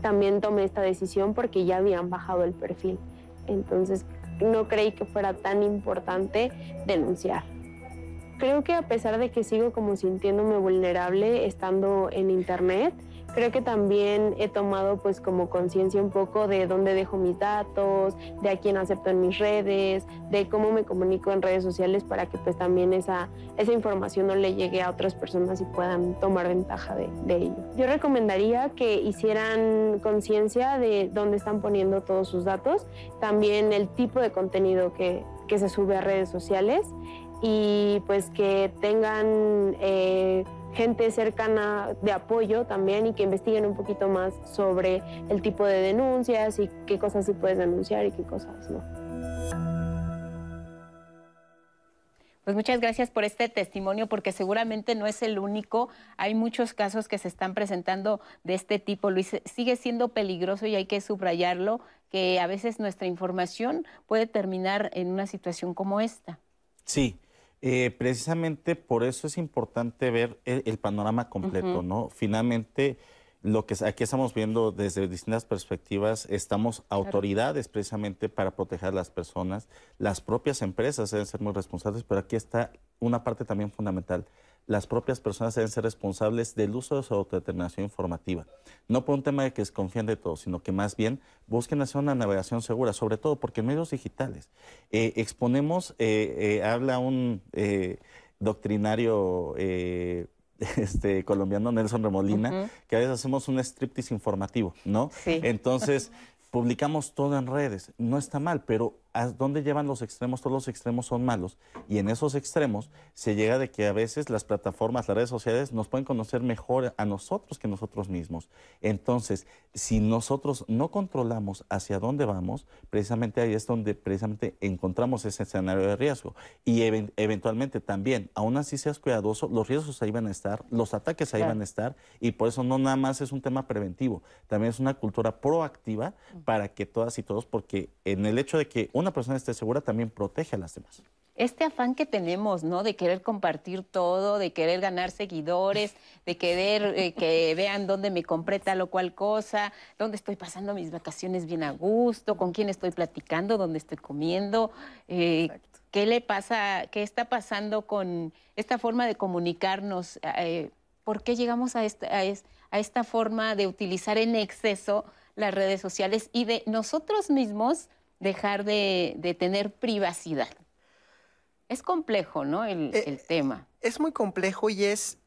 también tomé esta decisión porque ya habían bajado el perfil. Entonces, no creí que fuera tan importante denunciar. Creo que a pesar de que sigo como sintiéndome vulnerable estando en internet, Creo que también he tomado pues como conciencia un poco de dónde dejo mis datos, de a quién acepto en mis redes, de cómo me comunico en redes sociales para que pues también esa, esa información no le llegue a otras personas y puedan tomar ventaja de, de ello. Yo recomendaría que hicieran conciencia de dónde están poniendo todos sus datos, también el tipo de contenido que, que se sube a redes sociales y pues que tengan... Eh, gente cercana de apoyo también y que investiguen un poquito más sobre el tipo de denuncias y qué cosas sí puedes denunciar y qué cosas no. Pues muchas gracias por este testimonio, porque seguramente no es el único. Hay muchos casos que se están presentando de este tipo. Luis, sigue siendo peligroso y hay que subrayarlo, que a veces nuestra información puede terminar en una situación como esta. Sí, eh, precisamente por eso es importante ver el, panorama completo, ¿no? Finalmente, lo que aquí estamos viendo desde distintas perspectivas, estamos autoridades precisamente para proteger a las personas, las propias empresas deben ser muy responsables, pero aquí está una parte también fundamental, las propias personas deben ser responsables del uso de su autodeterminación informativa. No por un tema de que desconfíen de todo, sino que más bien busquen hacer una navegación segura, sobre todo porque en medios digitales eh, exponemos, eh, eh, habla un doctrinario este, colombiano, Nelson Remolina, que a veces hacemos un striptease informativo, ¿no? Sí. Entonces, publicamos todo en redes. No está mal, pero ¿a dónde llevan los extremos? Todos los extremos son malos. Y en esos extremos se llega de que a veces las plataformas, las redes sociales nos pueden conocer mejor a nosotros que nosotros mismos. Entonces, si nosotros no controlamos hacia dónde vamos, precisamente ahí es donde precisamente encontramos ese escenario de riesgo. Y eventualmente también, aún así seas cuidadoso, los riesgos ahí van a estar, los ataques ahí van a estar. Y por eso no nada más es un tema preventivo, también es una cultura proactiva para que todas y todos, porque en el hecho de que una persona esté segura también protege a las demás. Este afán que tenemos, ¿no? De querer compartir todo, de querer ganar seguidores, de querer eh, que vean dónde me compré tal o cual cosa, dónde estoy pasando mis vacaciones bien a gusto, con quién estoy platicando, dónde estoy comiendo. Eh, ¿Qué le pasa, qué está pasando con esta forma de comunicarnos? Eh, ¿Por qué llegamos a esta, a esta forma de utilizar en exceso las redes sociales y de nosotros mismos dejar de, tener privacidad. Es complejo, ¿no? El, eh, tema. Es muy complejo y es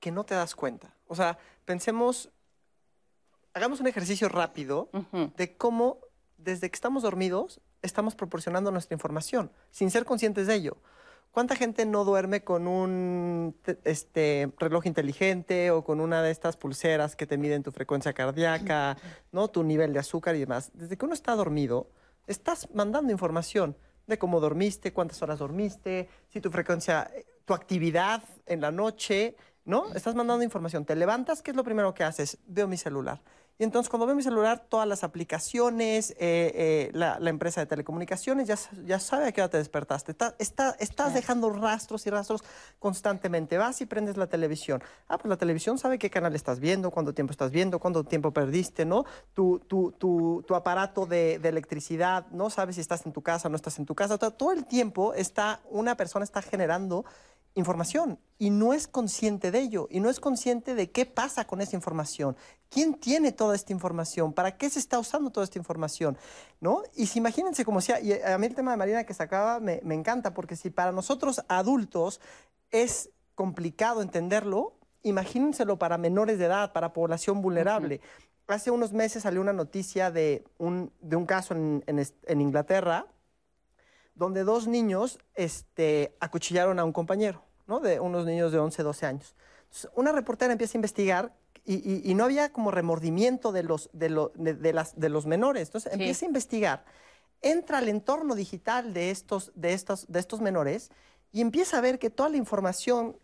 que no te das cuenta. O sea, pensemos, hagamos un ejercicio rápido de cómo desde que estamos dormidos estamos proporcionando nuestra información sin ser conscientes de ello. ¿Cuánta gente no duerme con un este, reloj inteligente o con una de estas pulseras que te miden tu frecuencia cardíaca, ¿no? tu nivel de azúcar y demás? Desde que uno está dormido, estás mandando información de cómo dormiste, cuántas horas dormiste, si tu frecuencia, tu actividad en la noche, ¿no? Estás mandando información. Te levantas, ¿qué es lo primero que haces? Veo mi celular. Y entonces cuando veo mi celular, todas las aplicaciones, eh, eh, la, empresa de telecomunicaciones ya, ya sabe a qué hora te despertaste. Está, estás dejando rastros y rastros constantemente. Vas y prendes la televisión. Ah, pues la televisión sabe qué canal estás viendo, cuánto tiempo estás viendo, cuánto tiempo perdiste, ¿no? Tu, tu, tu, tu aparato de, de, electricidad, ¿no? Sabes si estás en tu casa o no estás en tu casa. Todo el tiempo está, una persona está generando información y no es consciente de ello y no es consciente de qué pasa con esa información. ¿Quién tiene toda esta información? ¿Para qué se está usando toda esta información? ¿No? Y si imagínense como sea, y a mí el tema de Marina que sacaba me, me encanta porque si para nosotros adultos es complicado entenderlo, imagínenselo para menores de edad, para población vulnerable. Hace unos meses salió una noticia de un, de un caso en, en, en Inglaterra donde dos niños este, acuchillaron a un compañero, ¿no? De unos niños de 11, 12 años. Entonces, una reportera empieza a investigar y, y, y, no había como remordimiento de los, de, lo, de, de las, de los menores. Entonces, sí. empieza a investigar, entra al entorno digital de estos, de, estos, de estos menores y empieza a ver que toda la información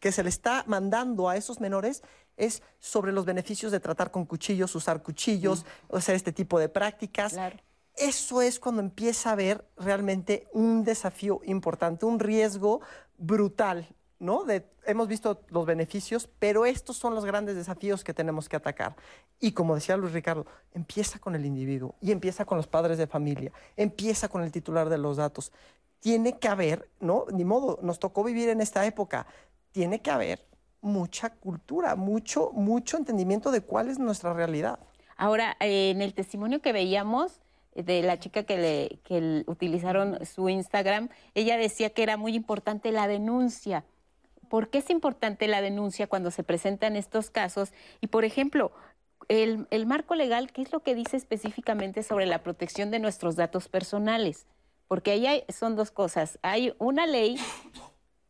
que se le está mandando a esos menores es sobre los beneficios de tratar con cuchillos, usar cuchillos, mm. hacer este tipo de prácticas. Claro. Eso es cuando empieza a haber realmente un desafío importante, un riesgo brutal, ¿no? Hemos visto los beneficios, pero estos son los grandes desafíos que tenemos que atacar. Y como decía Luis Ricardo, empieza con el individuo y empieza con los padres de familia, empieza con el titular de los datos. Tiene que haber, ¿no? Ni modo, nos tocó vivir en esta época. Tiene que haber mucha cultura, mucho, mucho entendimiento de cuál es nuestra realidad. Ahora, eh, en el testimonio que veíamos, de la chica que, le, que utilizaron su Instagram, ella decía que era muy importante la denuncia. ¿Por qué es importante la denuncia cuando se presentan estos casos? Y, por ejemplo, el, el marco legal, ¿qué es lo que dice específicamente sobre la protección de nuestros datos personales? Porque ahí hay, son dos cosas. Hay una ley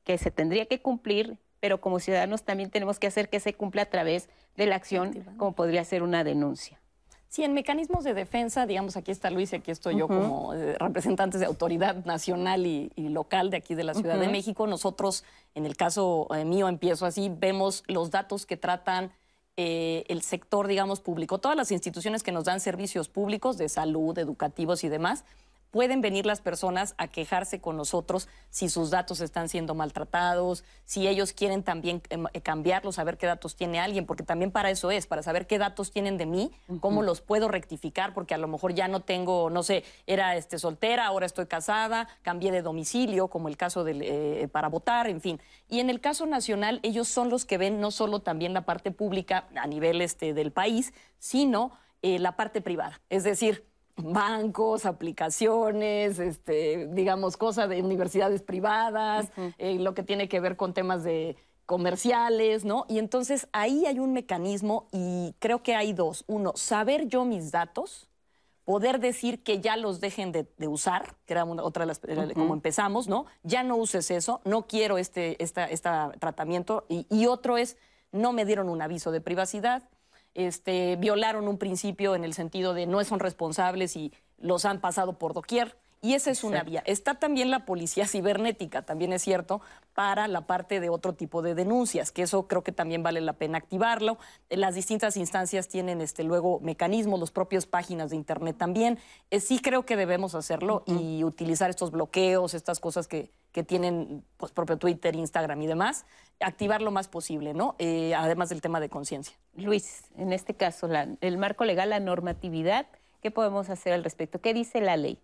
que se tendría que cumplir, pero como ciudadanos también tenemos que hacer que se cumpla a través de la acción, como podría ser una denuncia. Sí, en mecanismos de defensa, digamos, aquí está Luis y aquí estoy yo uh -huh. como eh, representantes de autoridad nacional y, y, local de aquí de la Ciudad uh -huh. de México. Nosotros, en el caso eh, mío, empiezo así, vemos los datos que tratan eh, el sector, digamos, público, todas las instituciones que nos dan servicios públicos de salud, educativos y demás, pueden venir las personas a quejarse con nosotros si sus datos están siendo maltratados, si ellos quieren también eh, cambiarlos, saber qué datos tiene alguien, porque también para eso es, para saber qué datos tienen de mí, uh -huh. cómo los puedo rectificar, porque a lo mejor ya no tengo, no sé, era este, soltera, ahora estoy casada, cambié de domicilio, como el caso del, eh, para votar, en fin. Y en el caso nacional, ellos son los que ven no solo también la parte pública a nivel este, del país, sino eh, la parte privada. Es decir, bancos, aplicaciones, este, digamos, cosas de universidades privadas, uh -huh. eh, lo que tiene que ver con temas de comerciales, ¿no? Y entonces ahí hay un mecanismo y creo que hay dos. Uno, saber yo mis datos, poder decir que ya los dejen de, de usar, que era una, otra de las, uh -huh. como empezamos, ¿no? Ya no uses eso, no quiero este, esta, esta tratamiento. Y, y otro es, no me dieron un aviso de privacidad, este, violaron un principio en el sentido de no son responsables y los han pasado por doquier. Y esa es una vía. Está también la policía cibernética, también es cierto, para la parte de otro tipo de denuncias, que eso creo que también vale la pena activarlo. Las distintas instancias tienen este, luego mecanismos, las propias páginas de Internet también. Eh, sí creo que debemos hacerlo uh -huh. y utilizar estos bloqueos, estas cosas que, que tienen pues, propio Twitter, Instagram y demás, activar lo más posible, ¿no? Eh, además del tema de conciencia. Luis, en este caso, la, el marco legal, la normatividad, ¿qué podemos hacer al respecto? ¿Qué dice la ley?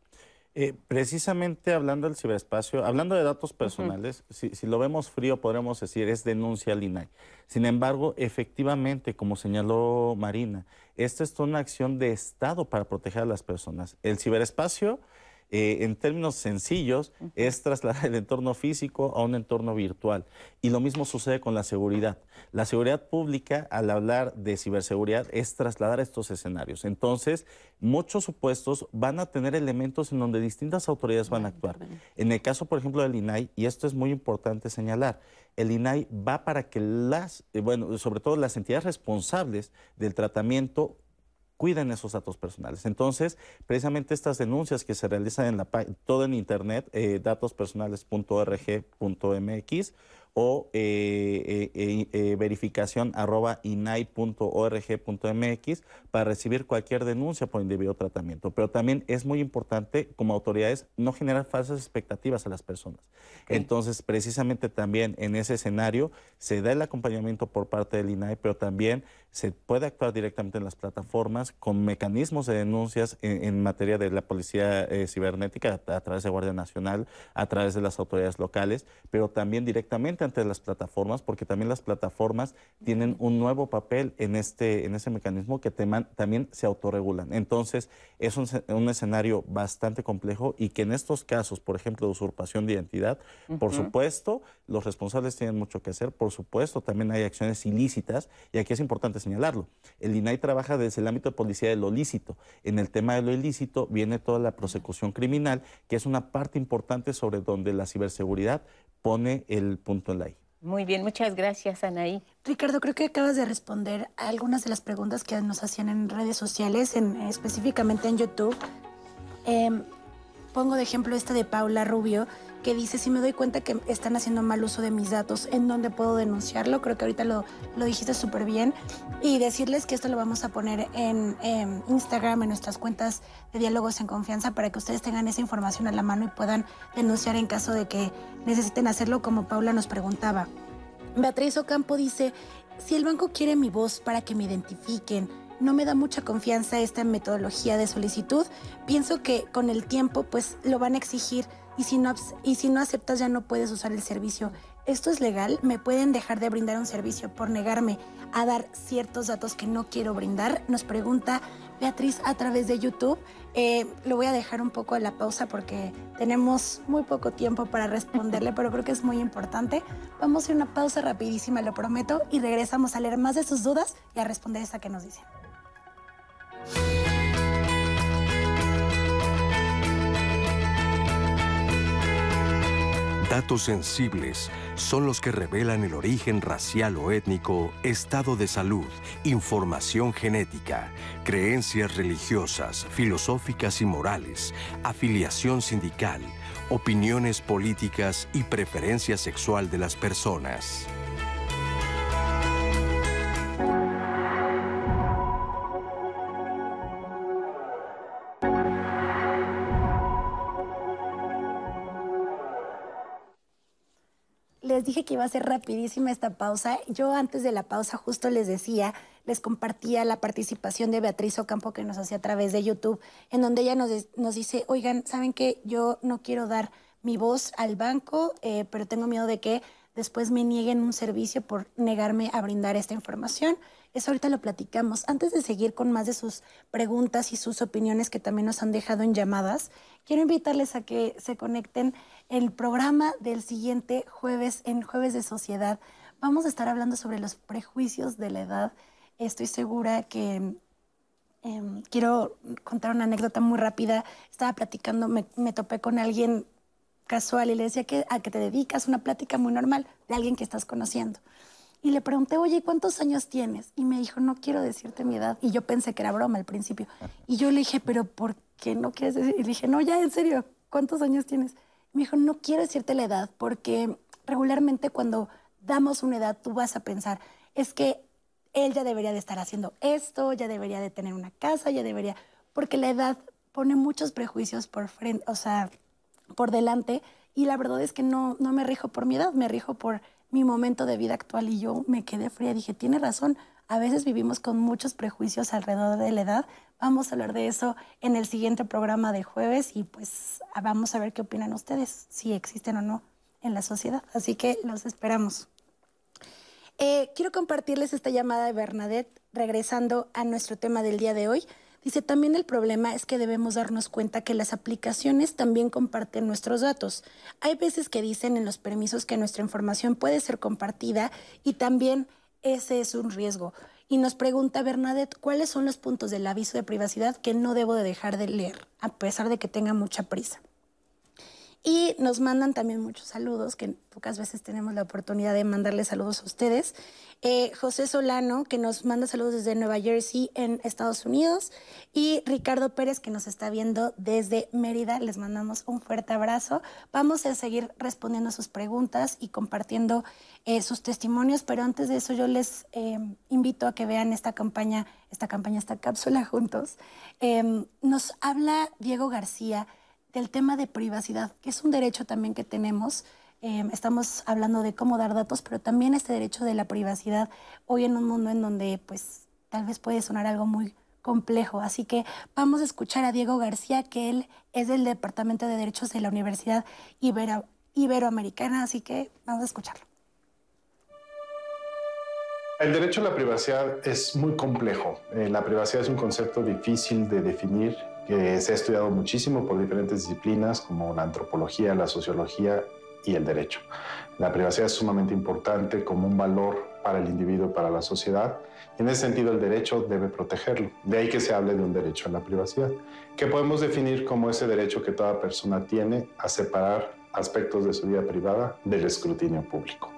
Eh, precisamente hablando del ciberespacio, hablando de datos personales, uh -huh. si, si, lo vemos frío, podremos decir es denuncia al INAI. Sin embargo, efectivamente, como señaló Marina, esta es una acción de Estado para proteger a las personas. El ciberespacio eh, en términos sencillos, uh -huh. es trasladar el entorno físico a un entorno virtual. Y lo mismo sucede con la seguridad. La seguridad pública, al hablar de ciberseguridad, es trasladar estos escenarios. Entonces, muchos supuestos van a tener elementos en donde distintas autoridades van a actuar. En el caso, por ejemplo, del INAI, y esto es muy importante señalar, el INAI va para que las, eh, bueno, sobre todo las entidades responsables del tratamiento cuiden esos datos personales. Entonces, precisamente estas denuncias que se realizan en la todo en internet, eh, o eh, eh, eh, verificación arroba inai.org.mx para recibir cualquier denuncia por indebido tratamiento. Pero también es muy importante como autoridades no generar falsas expectativas a las personas. Entonces, precisamente también en ese escenario se da el acompañamiento por parte del INAI, pero también se puede actuar directamente en las plataformas con mecanismos de denuncias en, materia de la policía cibernética a, a través de Guardia Nacional, a través de las autoridades locales, pero también directamente ante las plataformas, porque también las plataformas tienen un nuevo papel en este, en ese mecanismo que también se autorregulan. Entonces, es un, un, escenario bastante complejo y que en estos casos, por ejemplo, de usurpación de identidad, por supuesto, los responsables tienen mucho que hacer, por supuesto, también hay acciones ilícitas y aquí es importante señalarlo. El INAI trabaja desde el ámbito de policía de lo lícito. En el tema de lo ilícito viene toda la prosecución criminal, que es una parte importante sobre donde la ciberseguridad pone el punto en la I. Muy bien, muchas gracias, Anaí. Ricardo, creo que acabas de responder a algunas de las preguntas que nos hacían en redes sociales, en, específicamente en YouTube. Em, pongo de ejemplo esta de Paula Rubio, que dice, si me doy cuenta que están haciendo mal uso de mis datos, ¿en dónde puedo denunciarlo? Creo que ahorita lo, lo dijiste súper bien. Y decirles que esto lo vamos a poner en, Instagram, en nuestras cuentas de diálogos en confianza, para que ustedes tengan esa información a la mano y puedan denunciar en caso de que necesiten hacerlo, como Paula nos preguntaba. Beatriz Ocampo dice, si el banco quiere mi voz para que me identifiquen, no me da mucha confianza esta metodología de solicitud. Pienso que con el tiempo pues lo van a exigir y si no, y si no aceptas ya no puedes usar el servicio. ¿Esto es legal? ¿Me pueden dejar de brindar un servicio por negarme a dar ciertos datos que no quiero brindar? Nos pregunta Beatriz a través de YouTube. Eh, lo voy a dejar un poco a la pausa porque tenemos muy poco tiempo para responderle, pero creo que es muy importante. Vamos a hacer una pausa rapidísima, lo prometo, y regresamos a leer más de sus dudas y a responder esta que nos dicen. Datos sensibles son los que revelan el origen racial o étnico, estado de salud, información genética, creencias religiosas, filosóficas y morales, afiliación sindical, opiniones políticas y preferencia sexual de las personas. Les dije que iba a ser rapidísima esta pausa. Yo antes de la pausa justo les decía, les compartía la participación de Beatriz Ocampo que nos hacía a través de YouTube, en donde ella nos, dice, oigan, ¿saben qué? Yo no quiero dar mi voz al banco, eh, pero tengo miedo de que después me nieguen un servicio por negarme a brindar esta información. Eso ahorita lo platicamos. Antes de seguir con más de sus preguntas y sus opiniones que también nos han dejado en llamadas, quiero invitarles a que se conecten el programa del siguiente jueves en Jueves de Sociedad. Vamos a estar hablando sobre los prejuicios de la edad. Estoy segura que em, quiero contar una anécdota muy rápida. Estaba platicando, me, topé con alguien casual y le decía que a qué te dedicas, una plática muy normal de alguien que estás conociendo. Y le pregunté, oye, ¿cuántos años tienes? Y me dijo, no quiero decirte mi edad. Y yo pensé que era broma al principio. Y yo le dije, pero ¿por qué no quieres decir? Y le dije, no, ya, en serio, ¿cuántos años tienes? Me dijo, no quiero decirte la edad porque regularmente cuando damos una edad tú vas a pensar, es que él ya debería de estar haciendo esto, ya debería de tener una casa, ya debería, porque la edad pone muchos prejuicios por frente, o sea, por delante y la verdad es que no, no me rijo por mi edad, me rijo por mi momento de vida actual y yo me quedé fría, dije, tiene razón, a veces vivimos con muchos prejuicios alrededor de la edad. Vamos a hablar de eso en el siguiente programa de jueves y pues vamos a ver qué opinan ustedes, si existen o no en la sociedad. Así que los esperamos. Eh, quiero compartirles esta llamada de Bernadette regresando a nuestro tema del día de hoy. Dice, también el problema es que debemos darnos cuenta que las aplicaciones también comparten nuestros datos. Hay veces que dicen en los permisos que nuestra información puede ser compartida y también ese es un riesgo. Y nos pregunta Bernadette, ¿cuáles son los puntos del aviso de privacidad que no debo de dejar de leer, a pesar de que tenga mucha prisa? Y nos mandan también muchos saludos, que pocas veces tenemos la oportunidad de mandarle saludos a ustedes. Eh, José Solano, que nos manda saludos desde Nueva Jersey, en Estados Unidos. Y Ricardo Pérez, que nos está viendo desde Mérida. Les mandamos un fuerte abrazo. Vamos a seguir respondiendo sus preguntas y compartiendo eh, sus testimonios, pero antes de eso yo les eh, invito a que vean esta campaña, esta campaña, esta cápsula juntos. nos habla Diego García del tema de privacidad, que es un derecho también que tenemos. Em, estamos hablando de cómo dar datos, pero también este derecho de la privacidad hoy en un mundo en donde pues tal vez puede sonar algo muy complejo. Así que vamos a escuchar a Diego García, que él es del Departamento de Derechos de la Universidad Iberoamericana, así que vamos a escucharlo. El derecho a la privacidad es muy complejo. Eh, la privacidad es un concepto difícil de definir que se ha estudiado muchísimo por diferentes disciplinas como la antropología, la sociología y el derecho. La privacidad es sumamente importante como un valor para el individuo y para la sociedad. En ese sentido, el derecho debe protegerlo. De ahí que se hable de un derecho a la privacidad, que podemos definir como ese derecho que toda persona tiene a separar aspectos de su vida privada del escrutinio público.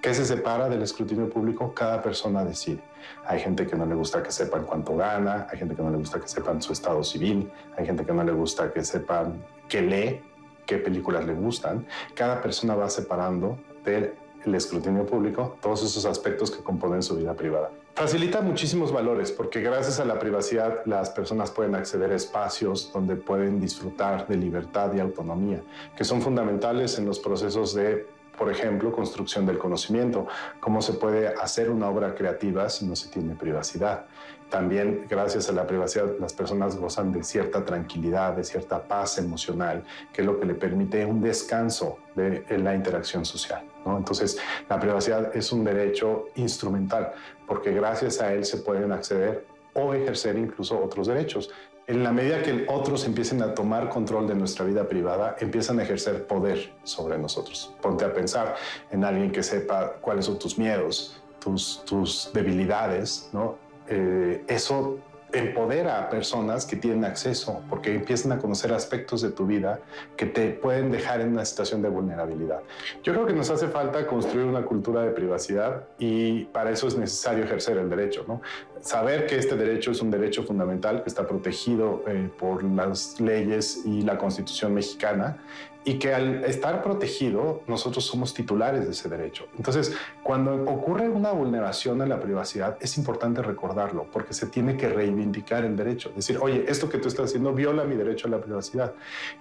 ¿Qué se separa del escrutinio público? Cada persona decide. Hay gente que no le gusta que sepan cuánto gana, hay gente que no le gusta que sepan su estado civil, hay gente que no le gusta que sepan qué lee, qué películas le gustan. Cada persona va separando del escrutinio público todos esos aspectos que componen su vida privada. Facilita muchísimos valores porque gracias a la privacidad las personas pueden acceder a espacios donde pueden disfrutar de libertad y autonomía, que son fundamentales en los procesos de por ejemplo, construcción del conocimiento, cómo se puede hacer una obra creativa si no se tiene privacidad. También gracias a la privacidad las personas gozan de cierta tranquilidad, de cierta paz emocional, que es lo que le permite un descanso de la interacción social. Entonces, la privacidad es un derecho instrumental, porque gracias a él se pueden acceder o ejercer incluso otros derechos. En la medida que otros empiecen a tomar control de nuestra vida privada, empiezan a ejercer poder sobre nosotros. Ponte a pensar en alguien que sepa cuáles son tus miedos, tus, debilidades, ¿no? Eh, eso empodera a personas que tienen acceso, porque empiezan a conocer aspectos de tu vida que te pueden dejar en una situación de vulnerabilidad. Yo creo que nos hace falta construir una cultura de privacidad y para eso es necesario ejercer el derecho, ¿no? Saber que este derecho es un derecho fundamental que está protegido eh, por las leyes y la Constitución mexicana y que al estar protegido nosotros somos titulares de ese derecho. Entonces, cuando ocurre una vulneración a la privacidad, es importante recordarlo porque se tiene que reivindicar el derecho. Decir, oye, esto que tú estás haciendo viola mi derecho a la privacidad.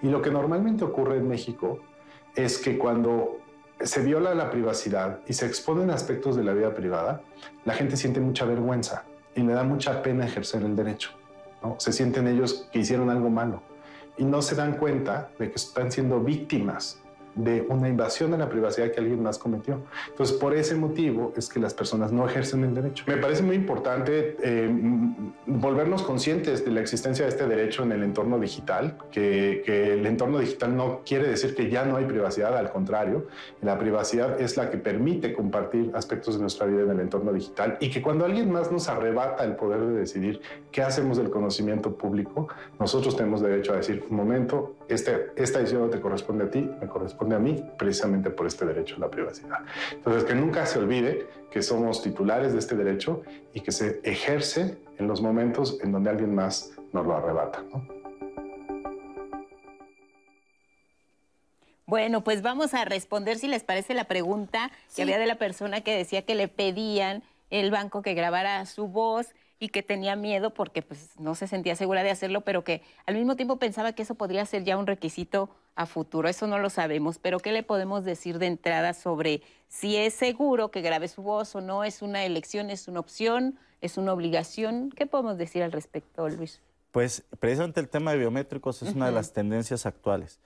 Y lo que normalmente ocurre en México es que cuando se viola la privacidad y se exponen aspectos de la vida privada, la gente siente mucha vergüenza y le da mucha pena ejercer el derecho. ¿no? Se sienten ellos que hicieron algo malo y no se dan cuenta de que están siendo víctimas de una invasión de la privacidad que alguien más cometió. Entonces, por ese motivo es que las personas no ejercen el derecho. Me parece muy importante eh, volvernos conscientes de la existencia de este derecho en el entorno digital, que, que, el entorno digital no quiere decir que ya no hay privacidad, al contrario, la privacidad es la que permite compartir aspectos de nuestra vida en el entorno digital y que cuando alguien más nos arrebata el poder de decidir qué hacemos del conocimiento público, nosotros tenemos derecho a decir, un momento, este, esta decisión no te corresponde a ti, me corresponde a mí precisamente por este derecho a la privacidad. Entonces, que nunca se olvide que somos titulares de este derecho y que se ejerce en los momentos en donde alguien más nos lo arrebata. Bueno, pues vamos a responder si les parece la pregunta que había de la persona que decía que le pedían el banco que grabara su voz y que tenía miedo porque pues, no se sentía segura de hacerlo, pero que al mismo tiempo pensaba que eso podría ser ya un requisito a futuro. Eso no lo sabemos, pero ¿qué le podemos decir de entrada sobre si es seguro que grabe su voz o no? ¿Es una elección, es una opción, es una obligación? ¿Qué podemos decir al respecto, Luis? Pues precisamente el tema de biométricos es una de las tendencias actuales.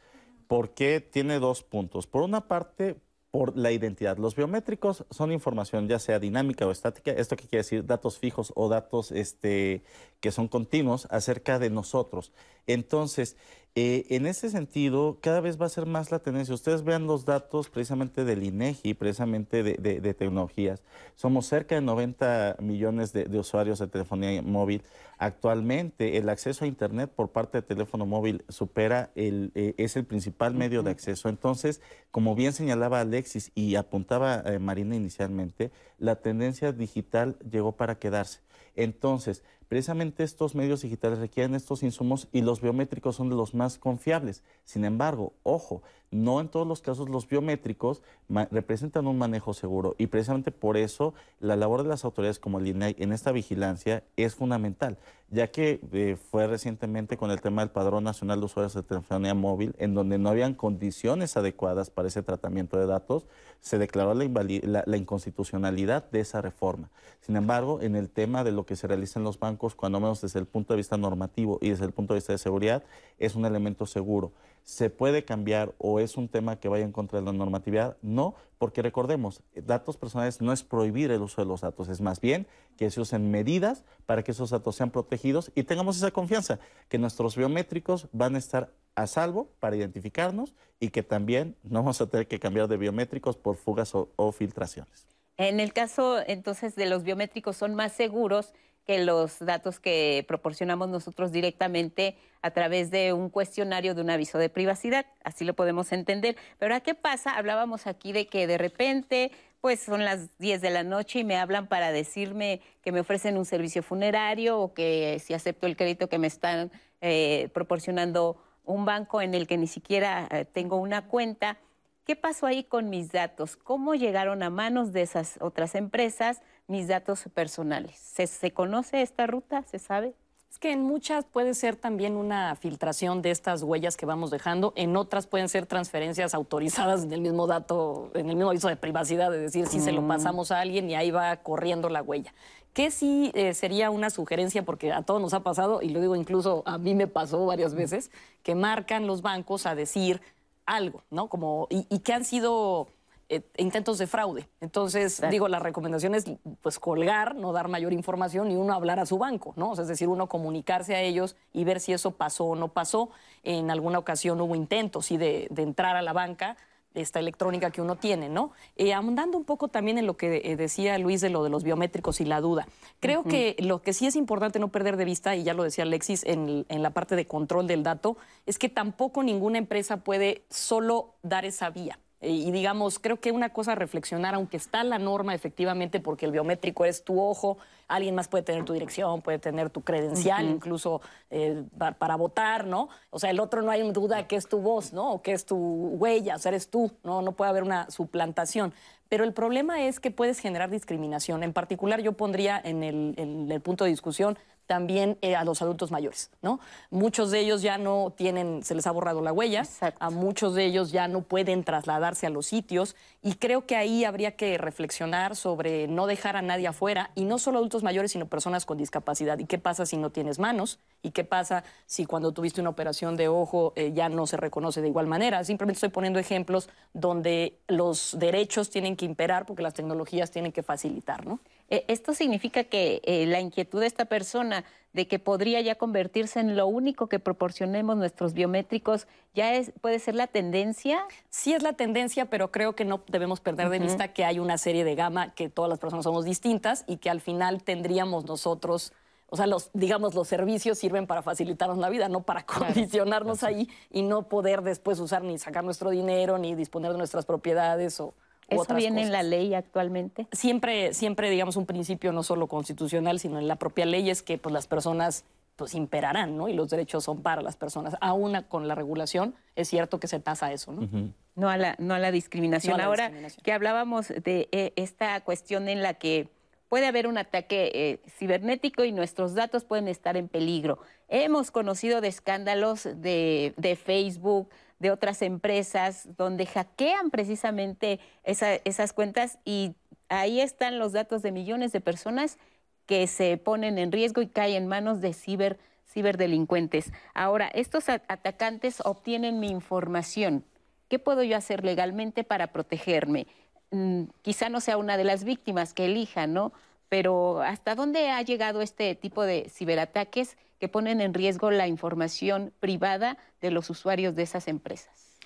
porque Tiene dos puntos. Por una parte, por la identidad. Los biométricos son información ya sea dinámica o estática, esto que quiere decir datos fijos o datos este, que son continuos acerca de nosotros. Entonces, Eh, en ese sentido, cada vez va a ser más la tendencia. Ustedes vean los datos precisamente del INEGI, precisamente de, tecnologías. Somos cerca de 90 millones de, usuarios de telefonía móvil. Actualmente, el acceso a Internet por parte de teléfono móvil supera, el, eh, es el principal medio de acceso. Entonces, como bien señalaba Alexis y apuntaba eh, Marina inicialmente, la tendencia digital llegó para quedarse. Entonces, precisamente estos medios digitales requieren estos insumos y los biométricos son de los más confiables. Sin embargo, ojo, no en todos los casos los biométricos representan un manejo seguro y precisamente por eso la labor de las autoridades como el INAI en esta vigilancia es fundamental, ya que eh, fue recientemente con el tema del Padrón Nacional de Usuarios de Telefonía Móvil, en donde no habían condiciones adecuadas para ese tratamiento de datos, se declaró la, la inconstitucionalidad de esa reforma. Sin embargo, en el tema de lo que se realiza en los bancos, cuando menos desde el punto de vista normativo y desde el punto de vista de seguridad, es un elemento seguro. ¿Se puede cambiar o es un tema que vaya en contra de la normatividad? No, porque recordemos, datos personales no es prohibir el uso de los datos, es más bien que se usen medidas para que esos datos sean protegidos y tengamos esa confianza, que nuestros biométricos van a estar a salvo para identificarnos y que también no vamos a tener que cambiar de biométricos por fugas o, filtraciones. En el caso entonces de los biométricos son más seguros los datos que proporcionamos nosotros directamente a través de un cuestionario de un aviso de privacidad. Así lo podemos entender. Pero ¿a qué pasa? Hablábamos aquí de que de repente, pues son las 10 de la noche y me hablan para decirme que me ofrecen un servicio funerario o que si acepto el crédito que me están eh, proporcionando un banco en el que ni siquiera eh, tengo una cuenta. ¿Qué pasó ahí con mis datos? ¿Cómo llegaron a manos de esas otras empresas mis datos personales? ¿Se, conoce esta ruta? ¿Se sabe? Es que en muchas puede ser también una filtración de estas huellas que vamos dejando, en otras pueden ser transferencias autorizadas en el mismo dato, en el mismo aviso de privacidad, es decir, si se lo mm. pasamos a alguien y ahí va corriendo la huella. Que sí eh, sería una sugerencia, porque a todos nos ha pasado, y lo digo incluso a mí me pasó varias veces, que marcan los bancos a decir algo, ¿no? Como, y, que han sido eh, intentos de fraude. Entonces, digo, la recomendación es pues colgar, no dar mayor información y uno hablar a su banco, ¿no? es decir, uno comunicarse a ellos y ver si eso pasó o no pasó. En alguna ocasión hubo intentos, sí, de, de entrar a la banca esta electrónica que uno tiene, ¿no? Eh, ahondando un poco también en lo que eh, decía Luis de lo de los biométricos y la duda. Creo que lo que sí es importante no perder de vista, y ya lo decía Alexis en, en, la parte de control del dato, es que tampoco ninguna empresa puede solo dar esa vía. Y digamos, creo que una cosa a reflexionar, aunque está la norma efectivamente, porque el biométrico es tu ojo, alguien más puede tener tu dirección, puede tener tu credencial, incluso eh, para, votar, ¿no? O sea, el otro no hay duda que es tu voz, ¿no? O que es tu huella, o sea, eres tú, ¿no? No puede haber una suplantación. Pero el problema es que puedes generar discriminación. En particular, yo pondría en el, en el punto de discusión también eh, a los adultos mayores, ¿no? Muchos de ellos ya no tienen, se les ha borrado la huella, a muchos de ellos ya no pueden trasladarse a los sitios y creo que ahí habría que reflexionar sobre no dejar a nadie afuera y no solo adultos mayores, sino personas con discapacidad. ¿Y qué pasa si no tienes manos? ¿Y qué pasa si cuando tuviste una operación de ojo eh, ya no se reconoce de igual manera? Simplemente estoy poniendo ejemplos donde los derechos tienen que imperar porque las tecnologías tienen que facilitar, ¿no? Eh, esto significa que eh, la inquietud de esta persona de que podría ya convertirse en lo único que proporcionemos nuestros biométricos, ¿ya es, puede ser la tendencia? Sí es la tendencia, pero creo que no debemos perder de vista que hay una serie de gama, que todas las personas somos distintas y que al final tendríamos nosotros... O sea, los, digamos, los servicios sirven para facilitarnos la vida, no para condicionarnos ahí y no poder después usar ni sacar nuestro dinero, ni disponer de nuestras propiedades o, ¿Eso viene en la ley actualmente? Siempre, siempre, digamos, un principio no solo constitucional, sino en la propia ley es que pues, las personas pues imperarán, ¿no? Y los derechos son para las personas. Aún con la regulación, es cierto que se tasa eso, ¿no? no, a la, no a la discriminación. Ahora que hablábamos de eh, esta cuestión en la que puede haber un ataque eh, cibernético y nuestros datos pueden estar en peligro. Hemos conocido de escándalos de, de Facebook, de otras empresas donde hackean precisamente esas cuentas y ahí están los datos de millones de personas que se ponen en riesgo y caen en manos de ciber, ciberdelincuentes. Ahora, estos atacantes obtienen mi información. ¿Qué puedo yo hacer legalmente para protegerme? Mm, quizá no sea una de las víctimas que elija, ¿no? Pero ¿hasta dónde ha llegado este tipo de ciberataques que ponen en riesgo la información privada de los usuarios de esas empresas.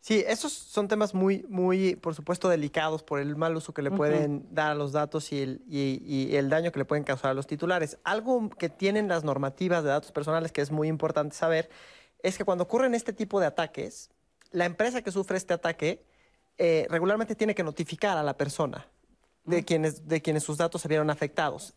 Sí, esos son temas muy, muy, por supuesto, delicados por el mal uso que le pueden dar a los datos y el, y el, daño que le pueden causar a los titulares. Algo que tienen las normativas de datos personales que es muy importante saber es que cuando ocurren este tipo de ataques, la empresa que sufre este ataque eh, regularmente tiene que notificar a la persona de, quienes, de quienes sus datos se vieron afectados.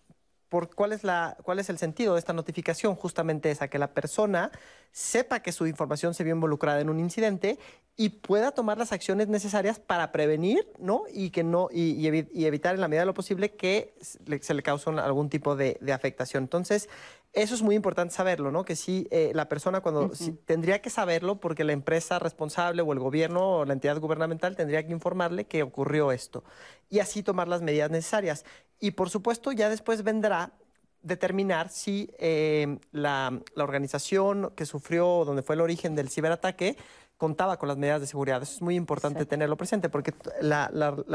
Por, ¿cuál, es la, ¿Cuál es el sentido de esta notificación? Justamente esa, que la persona sepa que su información se vio involucrada en un incidente y pueda tomar las acciones necesarias para prevenir ¿no? y, que no, y, evitar en la medida de lo posible que se le cause algún tipo de, afectación. Entonces, eso es muy importante saberlo, ¿no? Que sí, eh, la persona cuando tendría que saberlo porque la empresa responsable o el gobierno o la entidad gubernamental tendría que informarle que ocurrió esto y así tomar las medidas necesarias. Y por supuesto, ya después vendrá determinar si eh, la, organización que sufrió, donde fue el origen del ciberataque, contaba con las medidas de seguridad. Eso es muy importante tenerlo presente porque la,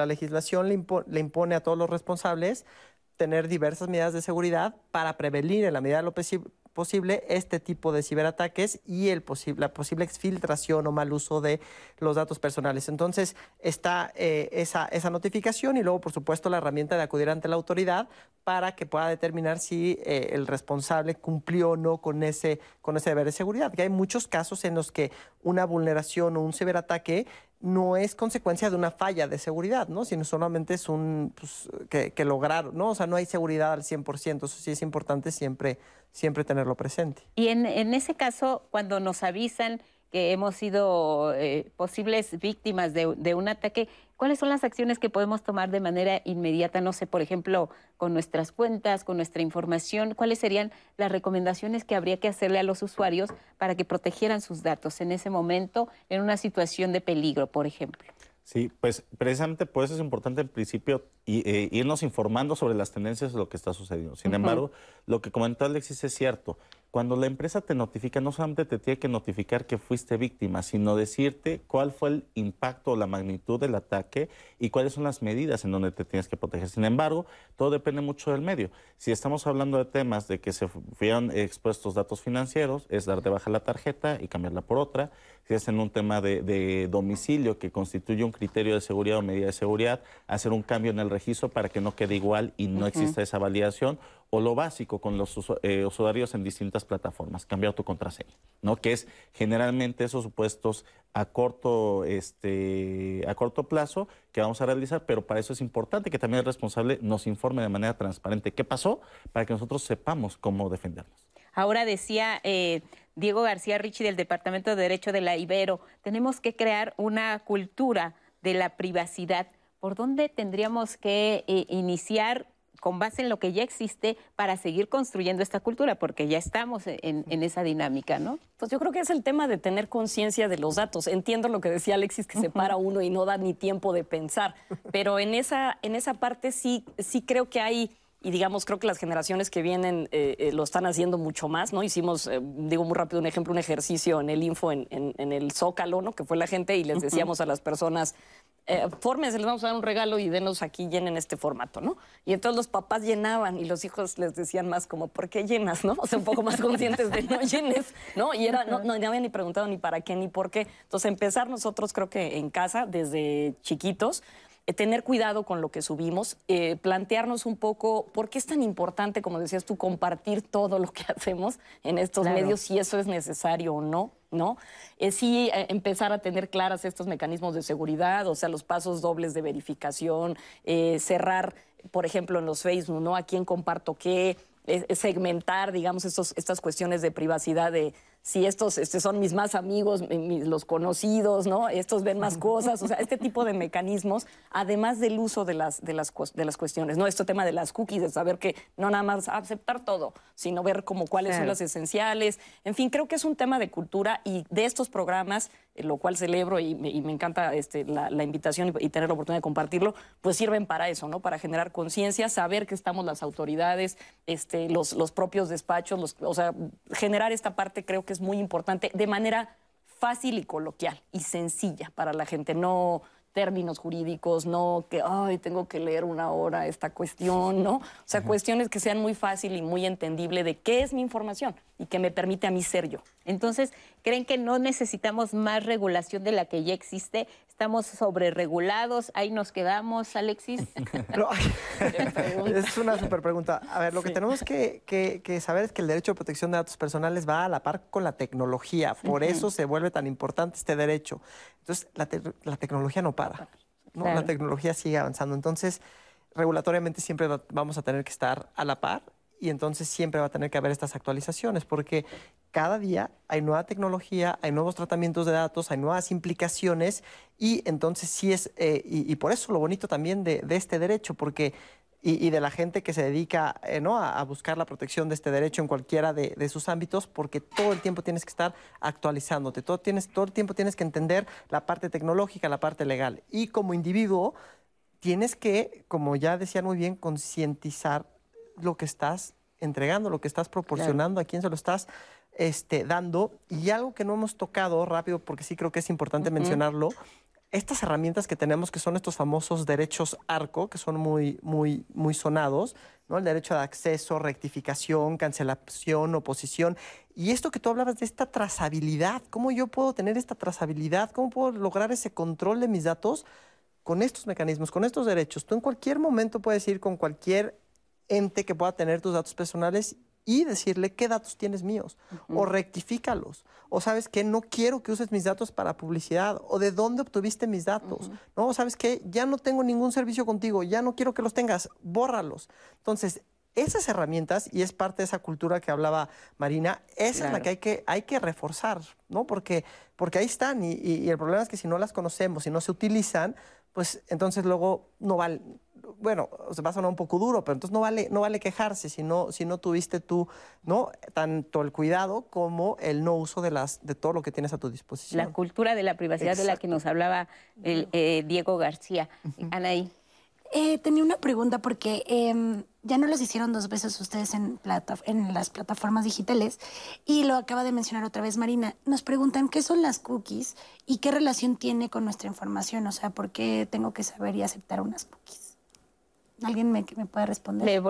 legislación le, le, impone a todos los responsables tener diversas medidas de seguridad para prevenir en la medida de lo posible este tipo de ciberataques y el la posible exfiltración o mal uso de los datos personales. Entonces está eh, esa, esa notificación y luego, por supuesto, la herramienta de acudir ante la autoridad para que pueda determinar si eh, el responsable cumplió o no con ese, con ese deber de seguridad. Hay muchos casos en los que una vulneración o un ciberataque no es consecuencia de una falla de seguridad, ¿no? Sino solamente es un, pues, que, que lograron, ¿no? O sea, no hay seguridad al 100%, eso sí es importante siempre, siempre tenerlo presente. Y en, en ese caso, cuando nos avisan que hemos sido eh, posibles víctimas de, un ataque, ¿cuáles son las acciones que podemos tomar de manera inmediata? No sé, por ejemplo, con nuestras cuentas, con nuestra información, ¿cuáles serían las recomendaciones que habría que hacerle a los usuarios para que protegieran sus datos en ese momento, en una situación de peligro, por ejemplo? Sí, pues precisamente por eso es importante en principio eh, irnos informando sobre las tendencias de lo que está sucediendo. Sin embargo, lo que comentó Alexis es cierto. Cuando la empresa te notifica, no solamente te tiene que notificar que fuiste víctima, sino decirte cuál fue el impacto o la magnitud del ataque y cuáles son las medidas en donde te tienes que proteger. Sin embargo, todo depende mucho del medio. Si estamos hablando de temas de que se fueron expuestos datos financieros, es dar de baja la tarjeta y cambiarla por otra. Si es en un tema de, domicilio que constituye un criterio de seguridad o medida de seguridad, hacer un cambio en el registro para que no quede igual y no exista esa validación o lo básico con los eh, usuarios en distintas plataformas, cambiar tu contraseña, ¿no? Que es generalmente esos supuestos a corto, este, a corto plazo que vamos a realizar, pero para eso es importante que también el responsable nos informe de manera transparente qué pasó para que nosotros sepamos cómo defendernos. Ahora decía eh, Diego García Ricci del Departamento de Derecho de la Ibero, tenemos que crear una cultura de la privacidad. ¿Por dónde tendríamos que eh, iniciar con base en lo que ya existe para seguir construyendo esta cultura, porque ya estamos en, esa dinámica, ¿no? Pues yo creo que es el tema de tener conciencia de los datos. Entiendo lo que decía Alexis, que se para uno y no da ni tiempo de pensar, pero en esa, en esa parte sí, sí creo que hay y digamos, creo que las generaciones que vienen eh, eh, lo están haciendo mucho más, ¿no? Hicimos, eh, digo muy rápido un ejemplo, un ejercicio en el Info, en, en, el Zócalo, ¿no? Que fue la gente y les decíamos a las personas, fórmense, les vamos a dar un regalo y denos aquí, llenen este formato, ¿no? Y entonces los papás llenaban y los hijos les decían más como, ¿por qué llenas, no? O sea, un poco más conscientes de no llenes, ¿no? Y era, no, no, no habían ni preguntado ni para qué ni por qué. Entonces, empezar nosotros, creo que en casa, desde chiquitos, eh, tener cuidado con lo que subimos, eh, plantearnos un poco por qué es tan importante, como decías tú, compartir todo lo que hacemos en estos medios, si eso es necesario o no. ¿no? Eh, sí empezar a tener claras estos mecanismos de seguridad, o sea, los pasos dobles de verificación, cerrar, por ejemplo, en los Facebook, ¿no? A quién comparto qué, segmentar, digamos, estos, estas cuestiones de privacidad de si estos este, son mis más amigos, los conocidos, ¿no? Estos ven más cosas, o sea, este tipo de mecanismos, además del uso de las, de las, de las cuestiones, ¿no? Este tema de las cookies, de saber que no nada más aceptar todo, sino ver como cuáles son las esenciales. En fin, creo que es un tema de cultura y de estos programas, eh, lo cual celebro y me, encanta este, la, invitación y, tener la oportunidad de compartirlo, pues sirven para eso, ¿no? Para generar conciencia, saber que estamos las autoridades, este, los, los propios despachos, los, o sea, generar esta parte creo que es muy importante, de manera fácil y coloquial y sencilla para la gente, no términos jurídicos, no que, ay, tengo que leer una hora esta cuestión, ¿no? O sea, cuestiones que sean muy fácil y muy entendible de qué es mi información y que me permite a mí ser yo. Entonces, ¿creen que no necesitamos más regulación de la que ya existe? ¿Estamos sobreregulados? ¿Ahí nos quedamos, Alexis? es una super pregunta. A ver, lo que tenemos que, saber es que el derecho de protección de datos personales va a la par con la tecnología. Por eso se vuelve tan importante este derecho. Entonces, la, tecnología no para. La tecnología sigue avanzando. Entonces, regulatoriamente siempre vamos a tener que estar a la par y entonces siempre va a tener que haber estas actualizaciones porque cada día hay nueva tecnología, hay nuevos tratamientos de datos, hay nuevas implicaciones y entonces sí es, eh, y, por eso lo bonito también de, este derecho, porque y, de la gente que se dedica eh, ¿no? a, buscar la protección de este derecho en cualquiera de, sus ámbitos, porque todo el tiempo tienes que estar actualizándote, todo, tienes, todo el tiempo tienes que entender la parte tecnológica, la parte legal. Y como individuo, tienes que, como ya decían muy bien, concientizar lo que estás entregando, lo que estás proporcionando, a quién se lo estás este, dando. Y algo que no hemos tocado rápido, porque sí creo que es importante mencionarlo, estas herramientas que tenemos, que son estos famosos derechos ARCO, que son muy, muy, muy sonados, ¿no? El derecho de acceso, rectificación, cancelación, oposición. Y esto que tú hablabas de esta trazabilidad, ¿cómo yo puedo tener esta trazabilidad? ¿Cómo puedo lograr ese control de mis datos? Con estos mecanismos, con estos derechos, tú en cualquier momento puedes ir con cualquier ente que pueda tener tus datos personales y decirle qué datos tienes míos o rectifícalos o sabes que no quiero que uses mis datos para publicidad o de dónde obtuviste mis datos no sabes que ya no tengo ningún servicio contigo ya no quiero que los tengas bórralos. Entonces esas herramientas y es parte de esa cultura que hablaba Marina esa es la que hay que hay que reforzar no porque porque ahí están y, y el problema es que si no las conocemos y no se utilizan pues entonces luego no vale bueno, se va a sonar un poco duro, pero entonces no vale, no vale quejarse si no, si no tuviste tú, ¿no? Tanto el cuidado como el no uso de, las, de todo lo que tienes a tu disposición. La cultura de la privacidad de la que nos hablaba el, eh, Diego García. Anaí. Eh, tenía una pregunta porque em, ya no los hicieron dos veces ustedes en, plata, en las plataformas digitales y lo acaba de mencionar otra vez Marina. Nos preguntan qué son las cookies y qué relación tiene con nuestra información, o sea, por qué tengo que saber y aceptar unas cookies. ¿Alguien me, me puede responder?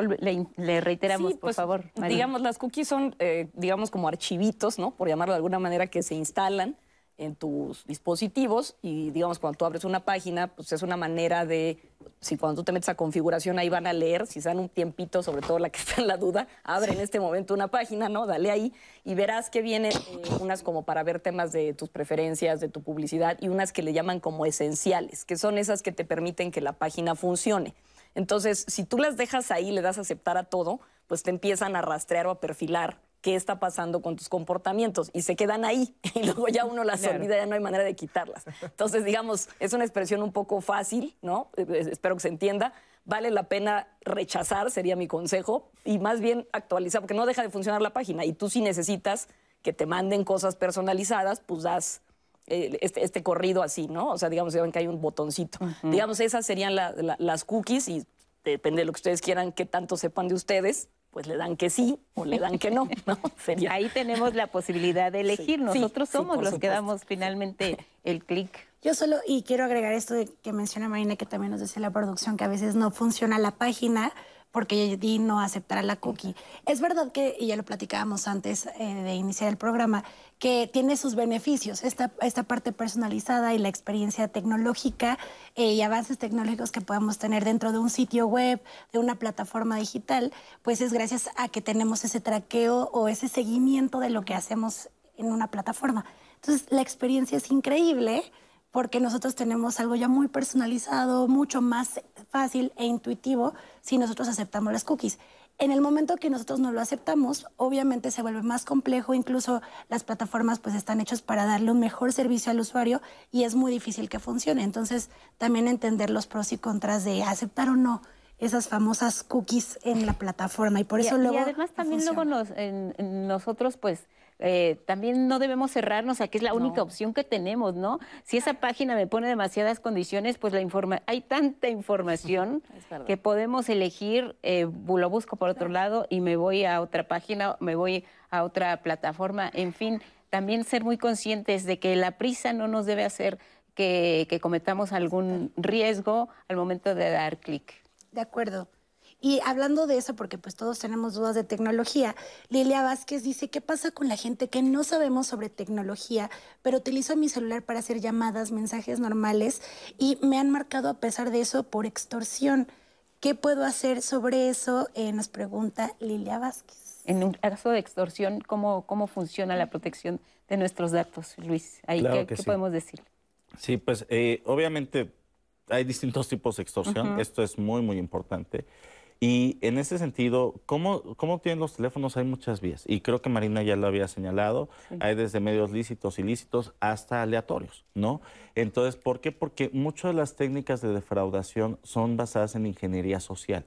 Le, reiteramos, por pues, favor. Digamos, las cookies son, eh, digamos, como archivitos, ¿no? Por llamarlo de alguna manera, que se instalan en tus dispositivos y, digamos, cuando tú abres una página, pues es una manera de, si cuando tú te metes a configuración ahí van a leer, si se dan un tiempito, sobre todo la que está en la duda, abre en este momento una página, ¿no? Dale ahí y verás que vienen eh, unas como para ver temas de tus preferencias, de tu publicidad y unas que le llaman como esenciales, que son esas que te permiten que la página funcione. Entonces, si tú las dejas ahí, le das a aceptar a todo, pues te empiezan a rastrear o a perfilar qué está pasando con tus comportamientos y se quedan ahí y luego ya uno las olvida, ya no hay manera de quitarlas. Entonces, digamos, es una expresión un poco fácil, ¿no? Espero que se entienda. Vale la pena rechazar, sería mi consejo, y más bien actualizar, porque no deja de funcionar la página y tú si necesitas que te manden cosas personalizadas, pues das eh, este, este, corrido así, ¿no? O sea, digamos, que hay un botoncito. Digamos, esas serían las cookies y depende de lo que ustedes quieran, que tanto sepan de ustedes, pues le dan que sí o le dan que no, ¿no? Sería. Ahí tenemos la posibilidad de elegir. Nosotros somos los que damos finalmente el clic. Yo solo, y quiero agregar esto de que menciona Marina, que también nos decía la producción, que a veces no funciona la página porque di no aceptará la cookie. Es verdad que, y ya lo platicábamos antes eh, de iniciar el programa, que tiene sus beneficios, esta, esta parte personalizada y la experiencia tecnológica eh, y avances tecnológicos que podemos tener dentro de un sitio web, de una plataforma digital, pues es gracias a que tenemos ese traqueo o ese seguimiento de lo que hacemos en una plataforma. Entonces, la experiencia es increíble porque nosotros tenemos algo ya muy personalizado, mucho más fácil e intuitivo si nosotros aceptamos las cookies. En el momento que nosotros no lo aceptamos, obviamente se vuelve más complejo, incluso las plataformas pues están hechas para darle un mejor servicio al usuario y es muy difícil que funcione. Entonces, también entender los pros y contras de aceptar o no esas famosas cookies en la plataforma y por eso luego y además también luego nosotros pues eh, también no debemos cerrarnos a que es la única opción que tenemos, ¿no? Si esa página me pone demasiadas condiciones, pues la informa hay tanta información que podemos elegir, eh, lo busco por otro lado y me voy a otra página, me voy a otra plataforma, en fin, también ser muy conscientes de que la prisa no nos debe hacer que, que cometamos algún riesgo al momento de dar clic. De acuerdo. Y hablando de eso, porque pues todos tenemos dudas de tecnología, Lilia Vázquez dice, ¿qué pasa con la gente que no sabemos sobre tecnología, pero utilizo mi celular para hacer llamadas, mensajes normales y me han marcado a pesar de eso por extorsión? ¿Qué puedo hacer sobre eso? Eh, nos pregunta Lilia Vázquez. En un caso de extorsión, ¿cómo, cómo funciona la protección de nuestros datos, Luis? Ahí, ¿Qué, podemos decir? Sí, pues eh, obviamente hay distintos tipos de extorsión. Esto es muy, muy importante. Y en ese sentido, ¿cómo, ¿cómo tienen los teléfonos? Hay muchas vías. Y creo que Marina ya lo había señalado. Hay desde medios lícitos, ilícitos, hasta aleatorios, ¿no? Entonces, ¿por qué? Porque muchas de las técnicas de defraudación son basadas en ingeniería social.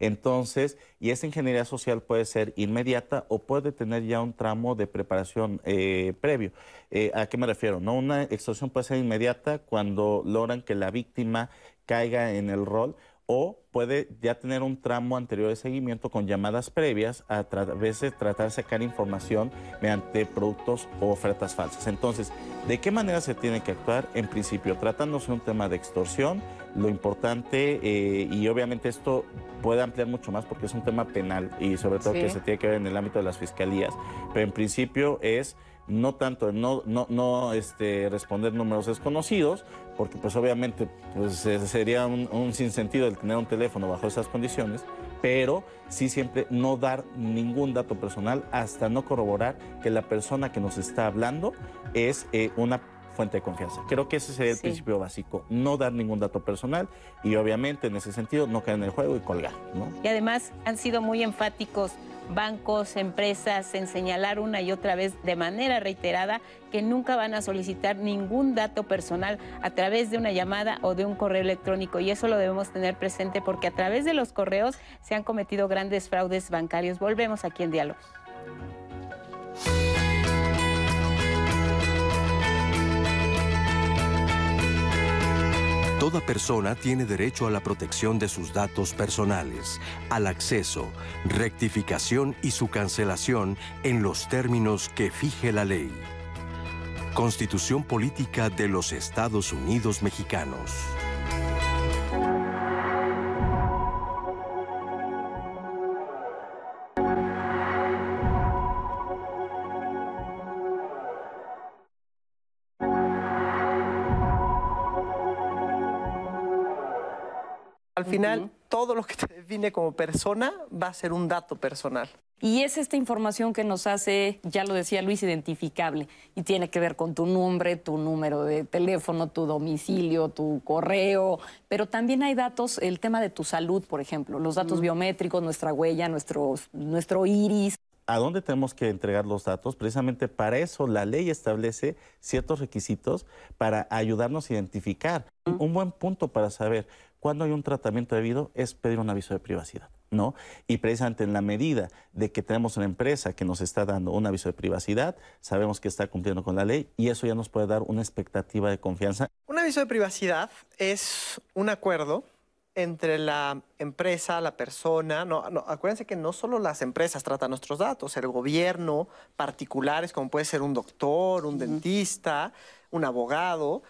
Entonces, y esa ingeniería social puede ser inmediata o puede tener ya un tramo de preparación eh, previo. Eh, ¿A qué me refiero? No, una extorsión puede ser inmediata cuando logran que la víctima caiga en el rol o puede ya tener un tramo anterior de seguimiento con llamadas previas a través de tratar de sacar información mediante productos o ofertas falsas. Entonces, ¿de qué manera se tiene que actuar? En principio, tratándose de un tema de extorsión, lo importante, eh, y obviamente esto puede ampliar mucho más porque es un tema penal y sobre todo que se tiene que ver en el ámbito de las fiscalías, pero en principio es no tanto no, no, no este, responder números desconocidos, porque pues obviamente pues, sería un, un, sinsentido el tener un teléfono bajo esas condiciones, pero sí siempre no dar ningún dato personal hasta no corroborar que la persona que nos está hablando es eh, una fuente de confianza. Creo que ese sería el principio básico, no dar ningún dato personal y obviamente en ese sentido no caer en el juego y colgar. ¿no? Y además han sido muy enfáticos bancos, empresas en señalar una y otra vez de manera reiterada que nunca van a solicitar ningún dato personal a través de una llamada o de un correo electrónico y eso lo debemos tener presente porque a través de los correos se han cometido grandes fraudes bancarios. Volvemos aquí en Diálogos. Toda persona tiene derecho a la protección de sus datos personales, al acceso, rectificación y su cancelación en los términos que fije la ley. Constitución Política de los Estados Unidos Mexicanos. Al final, todo lo que te define como persona va a ser un dato personal. Y es esta información que nos hace, ya lo decía Luis, identificable. Y tiene que ver con tu nombre, tu número de teléfono, tu domicilio, tu correo. Pero también hay datos, el tema de tu salud, por ejemplo, los datos biométricos, nuestra huella, nuestro, nuestro iris. ¿A dónde tenemos que entregar los datos? Precisamente para eso la ley establece ciertos requisitos para ayudarnos a identificar. Un buen punto para saber cuando hay un tratamiento debido es pedir un aviso de privacidad, ¿no? Y precisamente en la medida de que tenemos una empresa que nos está dando un aviso de privacidad, sabemos que está cumpliendo con la ley y eso ya nos puede dar una expectativa de confianza. Un aviso de privacidad es un acuerdo entre la empresa, la persona, no, acuérdense que no solo las empresas tratan nuestros datos, el gobierno, particulares como puede ser un doctor, un dentista, un abogado,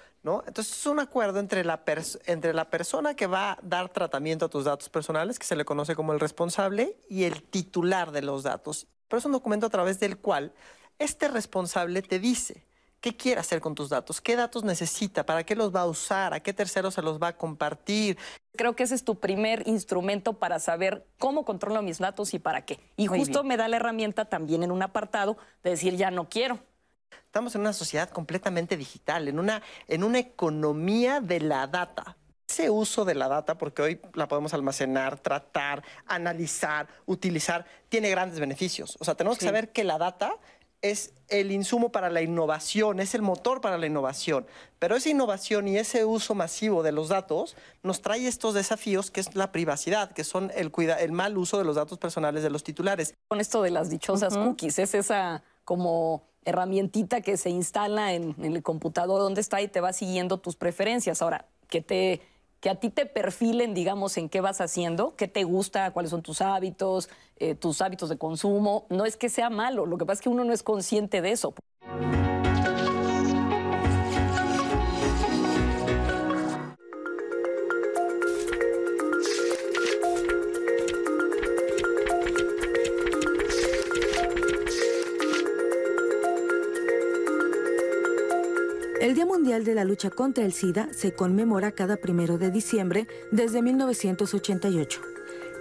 entonces es un acuerdo entre la, entre la persona que va a dar tratamiento a tus datos personales, que se le conoce como el responsable, y el titular de los datos. Pero es un documento a través del cual este responsable te dice qué quiere hacer con tus datos, qué datos necesita, para qué los va a usar, a qué terceros se los va a compartir. Creo que ese es tu primer instrumento para saber cómo controlo mis datos y para qué. Y justo me da la herramienta también en un apartado de decir ya no quiero Estamos en una sociedad completamente digital, en una, en una economía de la data. Ese uso de la data, porque hoy la podemos almacenar, tratar, analizar, utilizar, tiene grandes beneficios. O sea, tenemos que saber que la data es el insumo para la innovación, es el motor para la innovación. Pero esa innovación y ese uso masivo de los datos nos trae estos desafíos que es la privacidad, que son el, el mal uso de los datos personales de los titulares. Con esto de las dichosas cookies, es esa como herramientita que se instala en, el computador donde está y te va siguiendo tus preferencias. Ahora, que te que a ti te perfilen, digamos, en qué vas haciendo, qué te gusta, cuáles son tus hábitos, eh, tus hábitos de consumo. No es que sea malo, lo que pasa es que uno no es consciente de eso. Día Mundial de la Lucha contra el SIDA se conmemora cada primero de diciembre desde 1988.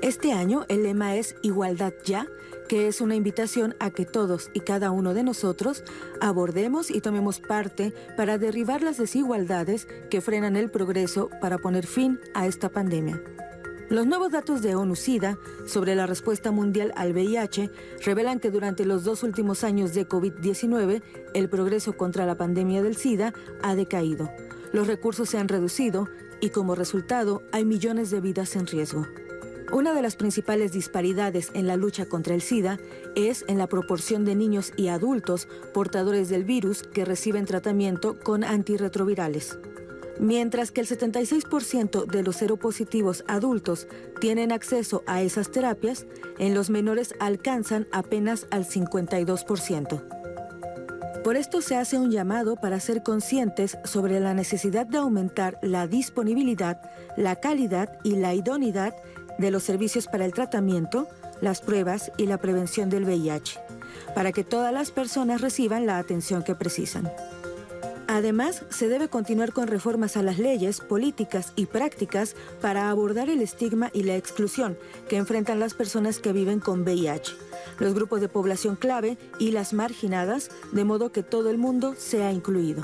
Este año el lema es Igualdad Ya, que es una invitación a que todos y cada uno de nosotros abordemos y tomemos parte para derribar las desigualdades que frenan el progreso para poner fin a esta pandemia. Los nuevos datos de ONU-SIDA sobre la respuesta mundial al VIH revelan que durante los dos últimos años de COVID-19, el progreso contra la pandemia del SIDA ha decaído. Los recursos se han reducido y como resultado hay millones de vidas en riesgo. Una de las principales disparidades en la lucha contra el SIDA es en la proporción de niños y adultos portadores del virus que reciben tratamiento con antirretrovirales. Mientras que el 76% de los seropositivos adultos tienen acceso a esas terapias, en los menores alcanzan apenas al 52%. Por esto se hace un llamado para ser conscientes sobre la necesidad de aumentar la disponibilidad, la calidad y la idoneidad de los servicios para el tratamiento, las pruebas y la prevención del VIH, para que todas las personas reciban la atención que precisan. Además, se debe continuar con reformas a las leyes, políticas y prácticas para abordar el estigma y la exclusión que enfrentan las personas que viven con VIH, los grupos de población clave y las marginadas, de modo que todo el mundo sea incluido.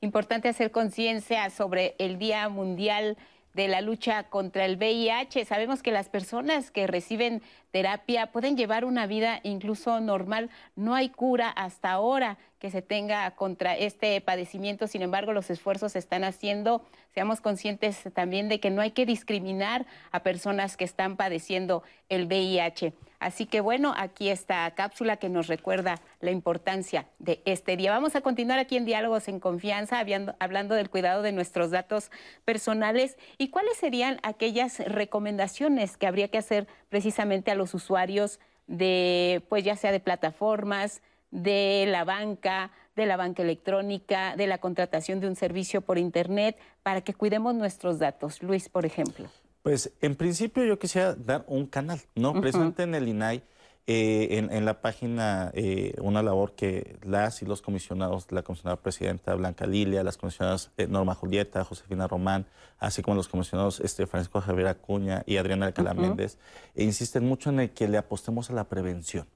Importante hacer conciencia sobre el Día Mundial de la lucha contra el VIH. Sabemos que las personas que reciben terapia pueden llevar una vida incluso normal. No hay cura hasta ahora que se tenga contra este padecimiento. Sin embargo, los esfuerzos se están haciendo. Seamos conscientes también de que no hay que discriminar a personas que están padeciendo el VIH. Así que bueno, aquí esta cápsula que nos recuerda la importancia de este día. Vamos a continuar aquí en Diálogos en Confianza, hablando del cuidado de nuestros datos personales y cuáles serían aquellas recomendaciones que habría que hacer precisamente a los usuarios de, pues ya sea de plataformas, de la banca, de la banca electrónica, de la contratación de un servicio por Internet, para que cuidemos nuestros datos. Luis, por ejemplo. Pues en principio yo quisiera dar un canal, ¿no? Presente en el INAI, eh, en, la página, eh, una labor que las y los comisionados, la comisionada presidenta Blanca Lilia, las comisionadas eh, Norma Julieta, Josefina Román, así como los comisionados este, Francisco Javier Acuña y Adriana Alcalá Méndez, insisten mucho en el que le apostemos a la prevención.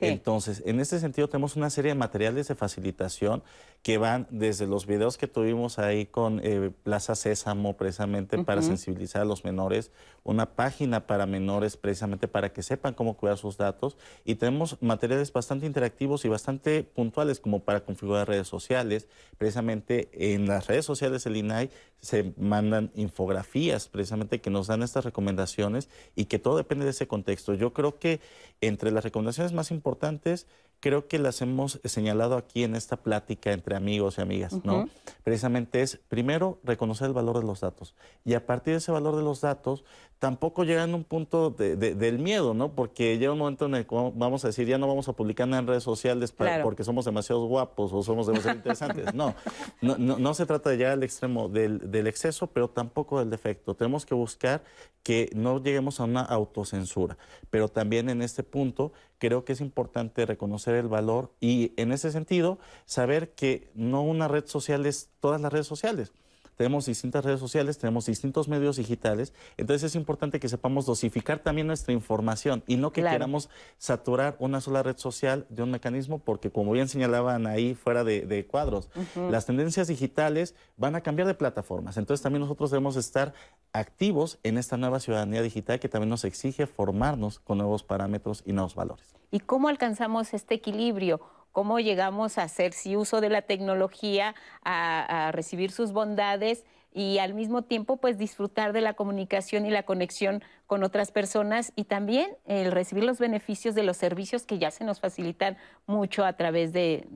Entonces, en este sentido, tenemos una serie de materiales de facilitación que van desde los videos que tuvimos ahí con eh, Plaza Sésamo, precisamente para sensibilizar a los menores, una página para menores, precisamente para que sepan cómo cuidar sus datos, y tenemos materiales bastante interactivos y bastante puntuales, como para configurar redes sociales. Precisamente en las redes sociales del INAI se mandan infografías, precisamente que nos dan estas recomendaciones y que todo depende de ese contexto. Yo creo que entre las recomendaciones más importantes, creo que las hemos señalado aquí en esta plática entre amigos y amigas, ¿no? Precisamente es, primero, reconocer el valor de los datos. Y a partir de ese valor de los datos, tampoco llegan a un punto del miedo, ¿no? Porque llega un momento en el que vamos a decir, ya no vamos a publicar nada en redes sociales porque somos demasiado guapos o somos demasiado interesantes. No, no, no, se trata de llegar al extremo del, del exceso, pero tampoco del defecto. Tenemos que buscar que no lleguemos a una autocensura. Pero también en este punto creo que es importante reconocer el valor y en ese sentido saber que no una red social es todas las redes sociales tenemos distintas redes sociales, tenemos distintos medios digitales, entonces es importante que sepamos dosificar también nuestra información y no que queramos saturar una sola red social de un mecanismo, porque como bien señalaban ahí fuera de, cuadros, las tendencias digitales van a cambiar de plataformas, entonces también nosotros debemos estar activos en esta nueva ciudadanía digital que también nos exige formarnos con nuevos parámetros y nuevos valores. ¿Y cómo alcanzamos este equilibrio? Cómo llegamos a hacer sí uso de la tecnología, a, recibir sus bondades y al mismo tiempo pues disfrutar de la comunicación y la conexión con otras personas y también el recibir los beneficios de los servicios que ya se nos facilitan mucho a través de,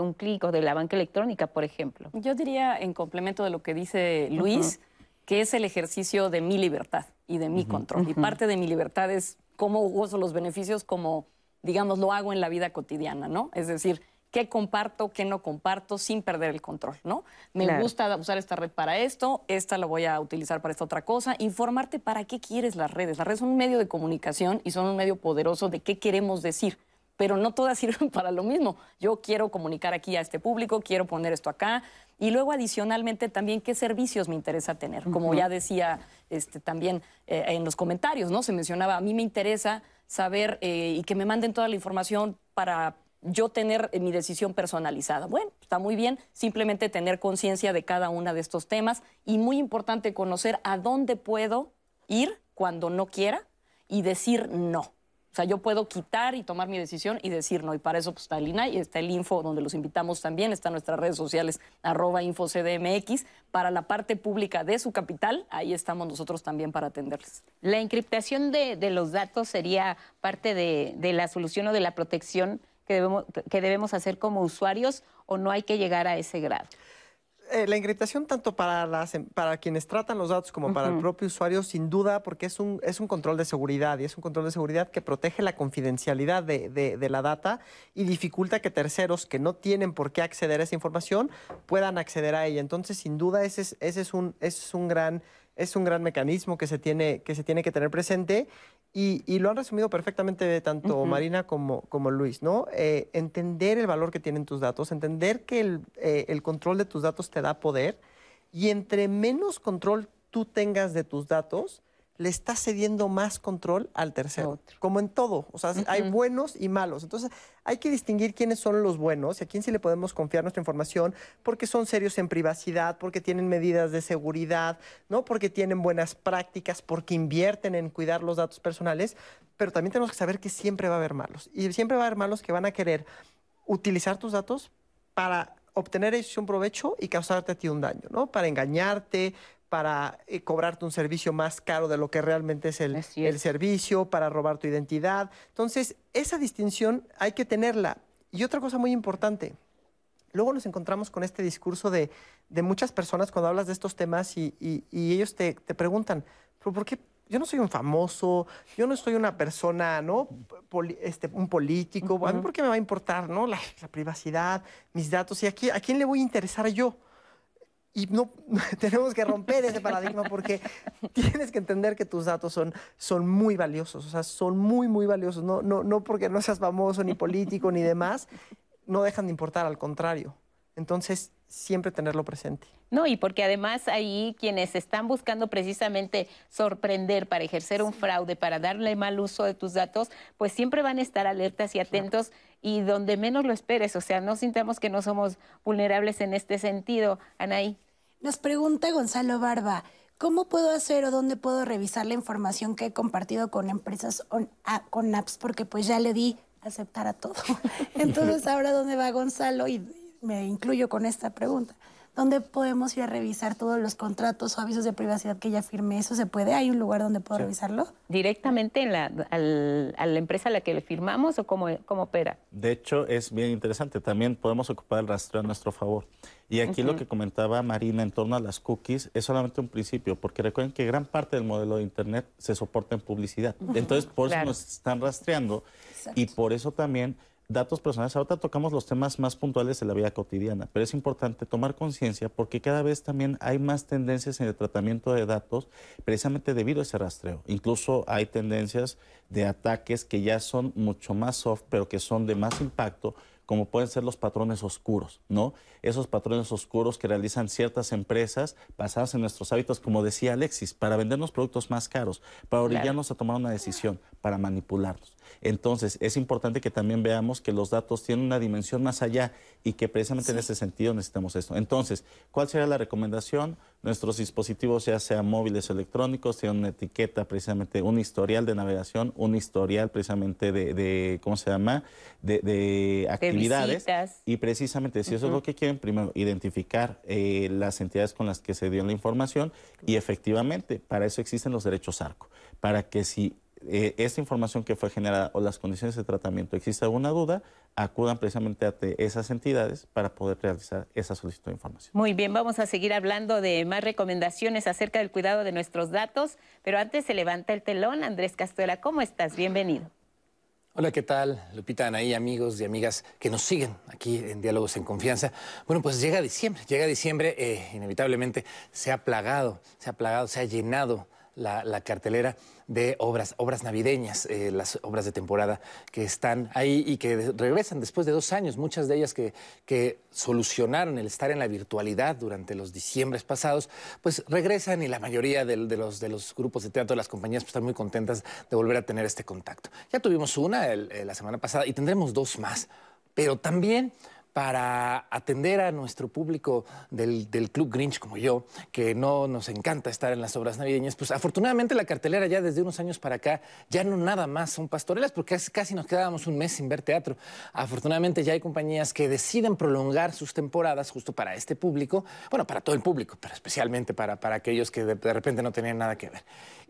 un clic o de la banca electrónica, por ejemplo. Yo diría en complemento de lo que dice Luis, que es el ejercicio de mi libertad y de mi control. Y parte de mi libertad es cómo gozo los beneficios como digamos, lo hago en la vida cotidiana, ¿no? Es decir, qué comparto, qué no comparto, sin perder el control, ¿no? Me gusta usar esta red para esto, esta la voy a utilizar para esta otra cosa. Informarte para qué quieres las redes. Las redes son un medio de comunicación y son un medio poderoso de qué queremos decir. pero no todas sirven para lo mismo. Yo quiero comunicar aquí a este público, quiero poner esto acá. Y luego adicionalmente también qué servicios me interesa tener. Como ya decía este, también eh, en los comentarios, ¿no? Se mencionaba, a mí me interesa saber eh, y que me manden toda la información para yo tener mi decisión personalizada. Bueno, está muy bien, simplemente tener conciencia de cada uno de estos temas y muy importante conocer a dónde puedo ir cuando no quiera y decir no. O sea, yo puedo quitar y tomar mi decisión y decir no. Y para eso pues, está el INAI, está el Info, donde los invitamos también, están nuestras redes sociales, arroba InfoCDMX. Para la parte pública de su capital, ahí estamos nosotros también para atenderles. ¿La encriptación de, los datos sería parte de, de la solución o de la protección que debemos, que debemos hacer como usuarios o no hay que llegar a ese grado? Eh, la encriptación tanto para, las, em, para quienes tratan los datos como para el propio usuario, sin duda, porque es un, es un control de seguridad y es un control de seguridad que protege la confidencialidad de, de, la data y dificulta que terceros que no tienen por qué acceder a esa información puedan acceder a ella. Entonces, sin duda, ese es, ese es, un, ese es un gran es un gran mecanismo que se tiene que, se tiene que tener presente y, lo han resumido perfectamente tanto Marina como, como Luis, ¿no? Eh, entender el valor que tienen tus datos, entender que el, eh, el control de tus datos te da poder y entre menos control tú tengas de tus datos, le está cediendo más control al tercero. Como en todo. O sea, hay buenos y malos. Entonces, hay que distinguir quiénes son los buenos y a quién sí le podemos confiar nuestra información porque son serios en privacidad, porque tienen medidas de seguridad, ¿no? Porque tienen buenas prácticas, porque invierten en cuidar los datos personales. Pero también tenemos que saber que siempre va a haber malos. Y siempre va a haber malos que van a querer utilizar tus datos para obtener un provecho y causarte a ti un daño, ¿no? Para engañarte, para eh, cobrarte un servicio más caro de lo que realmente es el, el, servicio, para robar tu identidad. Entonces, esa distinción hay que tenerla. Y otra cosa muy importante, luego nos encontramos con este discurso de, de muchas personas cuando hablas de estos temas y, y, ellos te, te preguntan, ¿pero por qué yo no soy un famoso, yo no soy una persona, ¿no? este, un político. ¿A mí por qué me va a importar, ¿no? La, la, privacidad, mis datos. ¿Y aquí, a quién le voy a interesar yo? Y no, tenemos que romper ese paradigma porque tienes que entender que tus datos son, son muy valiosos, o sea, son muy, muy valiosos. No, no, no porque no seas famoso, ni político, ni demás, no dejan de importar, al contrario. Entonces, siempre tenerlo presente. No, y porque además ahí quienes están buscando precisamente sorprender para ejercer un fraude, para darle mal uso de tus datos, pues siempre van a estar alertas y atentos y donde menos lo esperes, o sea, no sintamos que no somos vulnerables en este sentido. Anaí. Nos pregunta Gonzalo Barba, ¿cómo puedo hacer o dónde puedo revisar la información que he compartido con empresas con apps? Porque pues ya le di aceptar a todo. Entonces, ahora dónde va Gonzalo y me incluyo con esta pregunta. ¿Dónde podemos ir a revisar todos los contratos o avisos de privacidad que ya firmé? ¿Eso se puede? ¿Hay un lugar donde puedo revisarlo? ¿Directamente en la, a la empresa a la que le firmamos o cómo, cómo opera? De hecho, es bien interesante. También podemos ocupar el rastreo a nuestro favor. Y aquí lo que comentaba Marina en torno a las cookies es solamente un principio, porque recuerden que gran parte del modelo de Internet se soporta en publicidad. Entonces, por eso nos están rastreando y por eso también datos personales. Ahorita tocamos los temas más puntuales de la vida cotidiana, pero es importante tomar conciencia porque cada vez también hay más tendencias en el tratamiento de datos precisamente debido a ese rastreo. Incluso hay tendencias de ataques que ya son mucho más soft, pero que son de más impacto como pueden ser los patrones oscuros, ¿no? Esos patrones oscuros que realizan ciertas empresas basadas en nuestros hábitos, como decía Alexis, para vendernos productos más caros, para orillarnos a tomar una decisión, para manipularnos. Entonces, es importante que también veamos que los datos tienen una dimensión más allá y que precisamente en ese sentido necesitamos esto. Entonces, ¿cuál sería la recomendación? Nuestros dispositivos, ya sean móviles o electrónicos, tienen una etiqueta, precisamente un historial de navegación, un historial precisamente de, ¿cómo se llama? De, actividades. y precisamente, si eso es lo que quieren, primero, identificar eh, las entidades con las que se dio la información y efectivamente, para eso existen los derechos ARCO, para que si eh, esta información que fue generada o las condiciones de tratamiento existe alguna duda, acudan precisamente a esas entidades para poder realizar esa solicitud de información. Muy bien, vamos a seguir hablando de más recomendaciones acerca del cuidado de nuestros datos, pero antes se levanta el telón. Andrés Castuela, ¿cómo estás? Bienvenido. Hola, ¿qué tal? Lupita, Anaí, amigos y amigas que nos siguen aquí en Diálogos en Confianza. Bueno, pues llega diciembre, llega diciembre, eh, inevitablemente se ha plagado, se ha plagado, se ha llenado la, cartelera de obras, obras navideñas, eh, las obras de temporada que están ahí y que regresan después de dos años, muchas de ellas que, que solucionaron el estar en la virtualidad durante los diciembres pasados, pues regresan y la mayoría de, los, de los grupos de teatro, de las compañías, pues están muy contentas de volver a tener este contacto. Ya tuvimos una eh, la semana pasada y tendremos dos más, pero también para atender a nuestro público del, Club Grinch como yo, que no nos encanta estar en las obras navideñas, pues afortunadamente la cartelera ya desde unos años para acá ya no nada más son pastorelas, porque casi nos quedábamos un mes sin ver teatro. Afortunadamente ya hay compañías que deciden prolongar sus temporadas justo para este público, bueno, para todo el público, pero especialmente para, para aquellos que de, de repente no tenían nada que ver.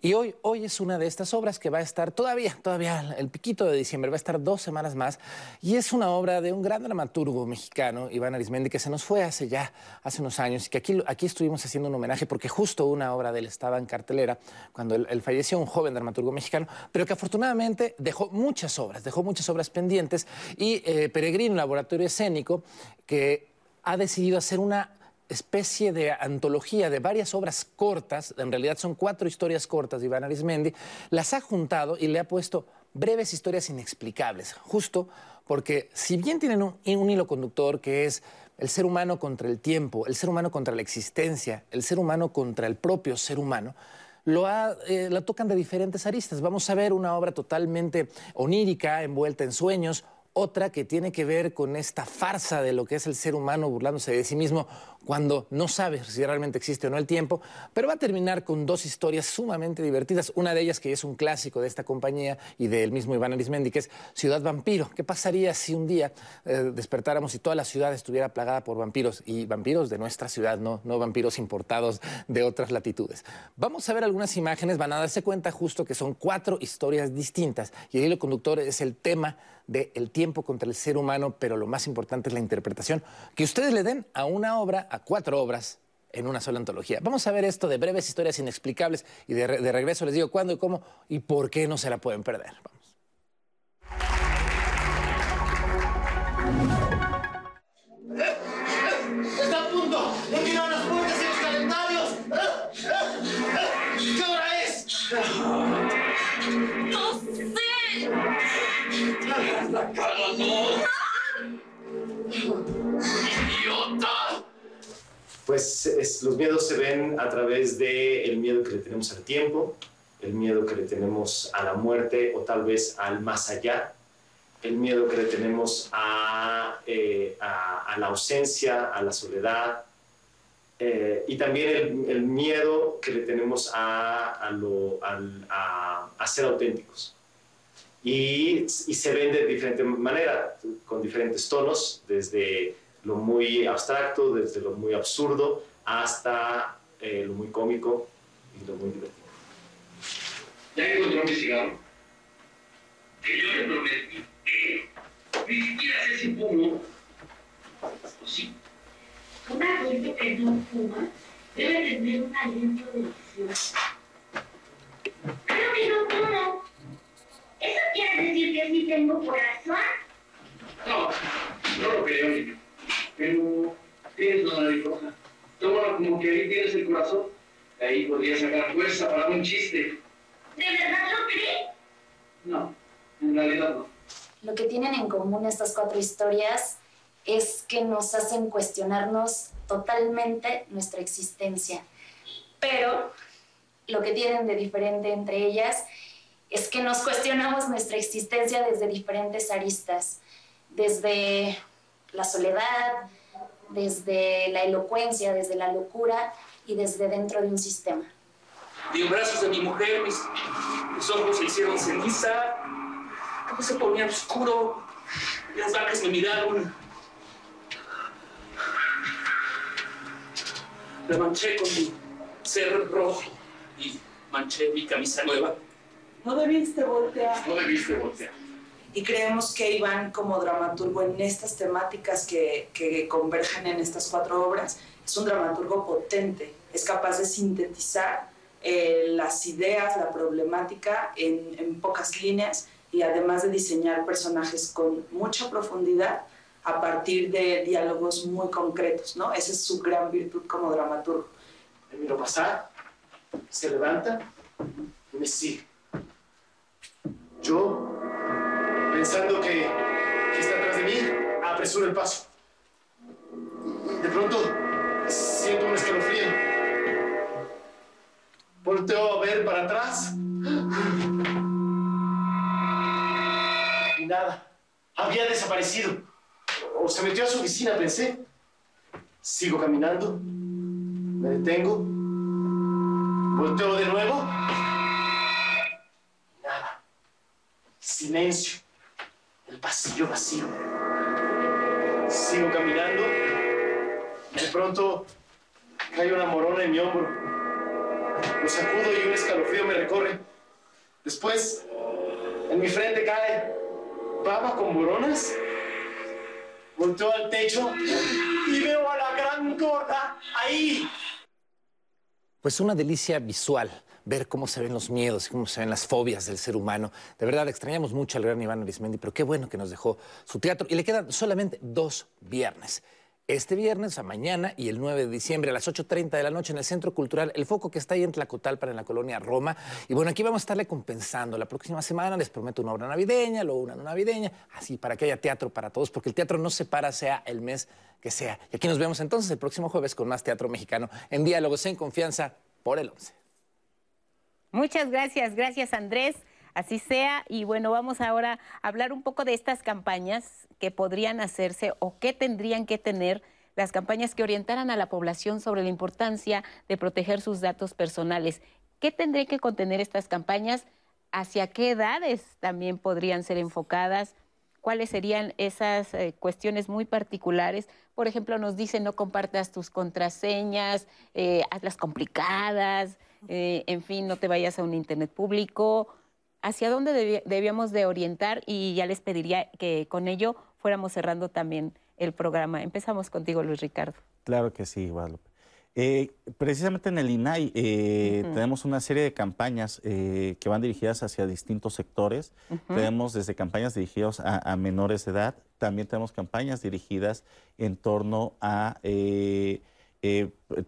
Y hoy, hoy es una de estas obras que va a estar todavía, todavía el piquito de diciembre, va a estar dos semanas más, y es una obra de un gran dramaturgo mexicano, Iván Arismendi, que se nos fue hace ya, hace unos años, y que aquí, aquí estuvimos haciendo un homenaje porque justo una obra de él estaba en cartelera cuando él, falleció, un joven dramaturgo mexicano, pero que afortunadamente dejó muchas obras, dejó muchas obras pendientes, y eh, Peregrino, Laboratorio Escénico, que ha decidido hacer una especie de antología de varias obras cortas, en realidad son cuatro historias cortas de Iván Arismendi, las ha juntado y le ha puesto breves historias inexplicables, justo porque si bien tienen un, hilo conductor que es el ser humano contra el tiempo, el ser humano contra la existencia, el ser humano contra el propio ser humano, lo, eh, lo tocan de diferentes aristas. Vamos a ver una obra totalmente onírica, envuelta en sueños, otra que tiene que ver con esta farsa de lo que es el ser humano burlándose de sí mismo cuando no sabe si realmente existe o no el tiempo, pero va a terminar con dos historias sumamente divertidas. Una de ellas que es un clásico de esta compañía y del mismo Iván Arismendi, que es Ciudad Vampiro. ¿Qué pasaría si un día eh, despertáramos y toda la ciudad estuviera plagada por vampiros y vampiros de nuestra ciudad, no vampiros importados de otras latitudes? Vamos a ver algunas imágenes, van a darse cuenta justo que son cuatro historias distintas y el hilo conductor es el tema del tiempo contra el ser humano, pero lo más importante es la interpretación que ustedes le den a una obra, a cuatro obras en una sola antología. Vamos a ver esto de breves historias inexplicables y de, regreso les digo cuándo y cómo y por qué no se la pueden perder. Vamos. ¡Está a punto! ¡He las puertas y los calendarios! ¿Qué hora es? ¡No sé! ¡Idiota! Pues los miedos se ven a través del miedo que le tenemos al tiempo, el miedo que le tenemos a la muerte o tal vez al más allá, el miedo que le tenemos a, eh, la ausencia, a la soledad, eh, y también el, miedo que le tenemos a, a ser auténticos. Y, se ven de diferente manera, con diferentes tonos, desde lo muy abstracto, desde lo muy absurdo, hasta eh, lo muy cómico y lo muy divertido. ¿Ya encontró mi cigarro? Que yo le prometí que ni siquiera sé si fumo. ¿O sí? Un adulto que no fuma debe tener un aliento delicioso. Claro que no fumo. ¿Eso quiere decir que sí tengo corazón? No, no lo creo, niño. Pero tienes una nariz roja. Tómalo como que ahí tienes el corazón. ahí podría sacar fuerza para un chiste. ¿De verdad lo crees? No, en realidad no. Lo que tienen en común estas cuatro historias es que nos hacen cuestionarnos totalmente nuestra existencia. Pero lo que tienen de diferente entre ellas es que nos cuestionamos nuestra existencia desde diferentes aristas, desde la soledad, desde la elocuencia, desde la locura y desde dentro de un sistema. En brazos de mi mujer, mis, ojos se hicieron ceniza, todo se ponía oscuro, las vacas me miraron. La manché con mi ser rojo y manché mi camisa nueva. No debiste voltear. No debiste voltear. Y creemos que Iván, como dramaturgo en estas temáticas que, convergen en estas cuatro obras, es un dramaturgo potente, es capaz de sintetizar eh, las ideas, la problemática en, en, pocas líneas y además de diseñar personajes con mucha profundidad a partir de diálogos muy concretos, ¿no? Esa es su gran virtud como dramaturgo. miro pasar, se levanta, me sigue. Yo, pensando que, está atrás de mí, apresuro el paso. De pronto, siento un escalofrío. Volteo a ver para atrás. Y nada. Había desaparecido. O se metió a su oficina, pensé. Sigo caminando. Me detengo. Volteo de nuevo. Nada. Silencio. El pasillo vacío. Sigo caminando. De pronto cae una morona en mi hombro. Lo sacudo y un escalofrío me recorre. Después, en mi frente cae baba con moronas. Volteo al techo y veo a la gran gorda ahí. Pues una delicia visual ver cómo se ven los miedos y cómo se ven las fobias del ser humano. De verdad, extrañamos mucho al gran Iván Arismendi, pero qué bueno que nos dejó su teatro. Y le quedan solamente dos viernes. Este viernes, a mañana y el 9 de diciembre a las 8.30 de la noche en el Centro Cultural El Foco, que está ahí en Tlacotalpan, en la colonia Roma. Y bueno, aquí vamos a estarle compensando. La próxima semana les prometo una obra navideña, luego una navideña, así para que haya teatro para todos, porque el teatro no se para, sea el mes que sea. Y aquí nos vemos entonces el próximo jueves con más teatro mexicano en Diálogos en Confianza por el 11. Muchas gracias, gracias Andrés. Así sea. Y bueno, vamos ahora a hablar un poco de estas campañas que podrían hacerse o qué tendrían que tener las campañas que orientaran a la población sobre la importancia de proteger sus datos personales. ¿Qué tendrían que contener estas campañas? ¿Hacia qué edades también podrían ser enfocadas? ¿Cuáles serían esas eh, cuestiones muy particulares? Por ejemplo, nos dicen no compartas tus contraseñas, eh, hazlas complicadas, eh, en fin, no te vayas a un Internet público hacia dónde debíamos de orientar y ya les pediría que con ello fuéramos cerrando también el programa. Empezamos contigo, Luis Ricardo. Claro que sí, Guadalupe. Eh, precisamente en el INAI eh, tenemos una serie de campañas eh, que van dirigidas hacia distintos sectores. Tenemos desde campañas dirigidas a, menores de edad, también tenemos campañas dirigidas en torno a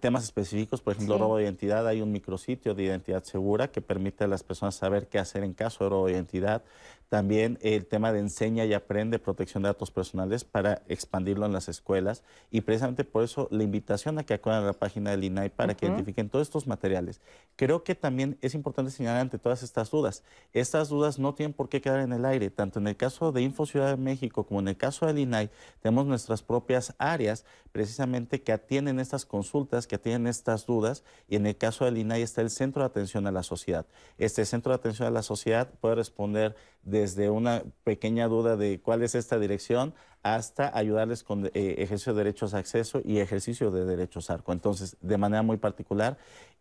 temas específicos, por ejemplo, robo de identidad. Hay un micrositio de identidad segura que permite a las personas saber qué hacer en caso de robo de identidad. También el tema de enseña y aprende protección de datos personales para expandirlo en las escuelas. Y precisamente por eso la invitación a que acudan a la página del INAI para que identifiquen todos estos materiales. Creo que también es importante señalar ante todas estas dudas. Estas dudas no tienen por qué quedar en el aire. Tanto en el caso de Info Ciudad de México como en el caso del INAI, tenemos nuestras propias áreas precisamente que atienden estas consultas, que atienden estas dudas. Y en el caso del INAI está el Centro de Atención a la Sociedad. Este Centro de Atención a la Sociedad puede responder desde una pequeña duda de cuál es esta dirección hasta ayudarles con eh, ejercicio de derechos a acceso y ejercicio de derechos ARCO. Entonces, de manera muy particular,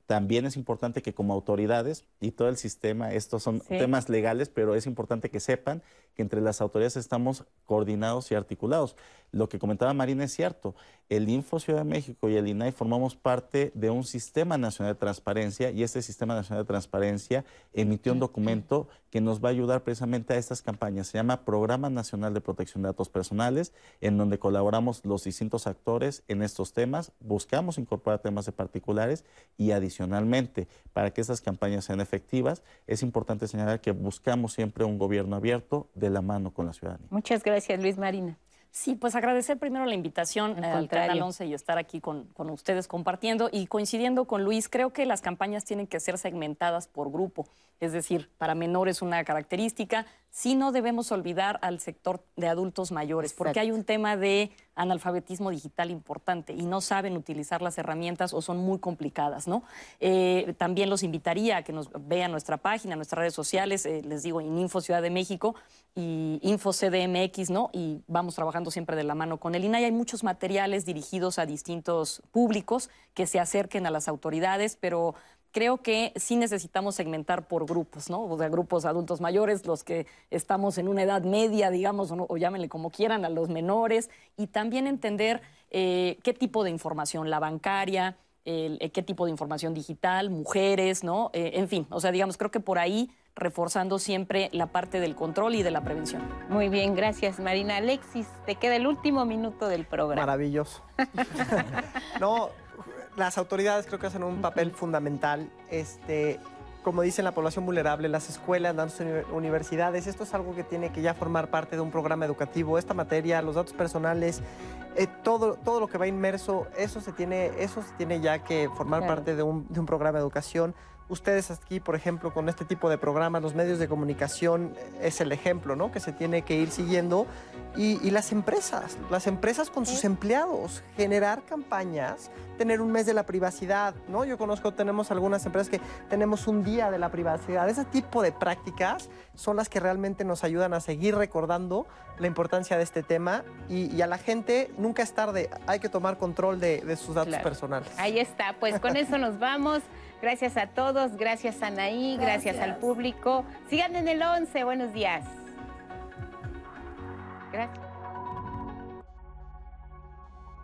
también es importante que como autoridades y todo el sistema, estos son temas legales, pero es importante que sepan que entre las autoridades estamos coordinados y articulados. Lo que comentaba Marina es cierto. El Info Ciudad de México y el INAI formamos parte de un sistema nacional de transparencia y este sistema nacional de transparencia emitió un documento que nos va a ayudar precisamente a estas campañas. Se llama Programa Nacional de Protección de Datos Personales, en donde colaboramos los distintos actores en estos temas, buscamos incorporar temas de particulares y adicionalmente, para que estas campañas sean efectivas, es importante señalar que buscamos siempre un gobierno abierto de la mano con la ciudadanía. Muchas gracias, Luis Marina. Sí, pues agradecer primero la invitación al, Canal 11 y estar aquí con, con, ustedes compartiendo y coincidiendo con Luis, creo que las campañas tienen que ser segmentadas por grupo, es decir, para menores una característica, sí no debemos olvidar al sector de adultos mayores, porque hay un tema de analfabetismo digital importante y no saben utilizar las herramientas o son muy complicadas, ¿no? Eh, también los invitaría a que nos vean nuestra página, nuestras redes sociales, eh, les digo, en Info Ciudad de México y Info CDMX, ¿no? Y vamos trabajando siempre de la mano con el INAI. Hay muchos materiales dirigidos a distintos públicos que se acerquen a las autoridades, pero creo que sí necesitamos segmentar por grupos, ¿no? O sea, grupos adultos mayores, los que estamos en una edad media, digamos, o, llámenle como quieran, a los menores, y también entender eh, qué tipo de información, la bancaria, eh, qué tipo de información digital, mujeres, ¿no? Eh, en fin, o sea, digamos, creo que por ahí reforzando siempre la parte del control y de la prevención. Muy bien, gracias Marina. Alexis, te queda el último minuto del programa. Maravilloso. no, las autoridades creo que hacen un papel fundamental. Este, como dicen, la población vulnerable, las escuelas, las universidades. Esto es algo que tiene que ya formar parte de un programa educativo. Esta materia, los datos personales, eh, todo, todo lo que va inmerso, eso se tiene, eso se tiene ya que formar parte de un, de un programa de educación ustedes aquí, por ejemplo, con este tipo de programas, los medios de comunicación eh, es el ejemplo, ¿no? Que se tiene que ir siguiendo. Y, las empresas, las empresas con sus empleados, generar campañas, tener un mes de la privacidad, ¿no? Yo conozco, tenemos algunas empresas que tenemos un día de la privacidad. Ese tipo de prácticas son las que realmente nos ayudan a seguir recordando la importancia de este tema y, a la gente nunca es tarde, hay que tomar control de, sus datos personales. Ahí está, pues con eso nos vamos. Gracias a todos, gracias Anaí, gracias, gracias al público. Sigan en el 11, buenos días. Gracias.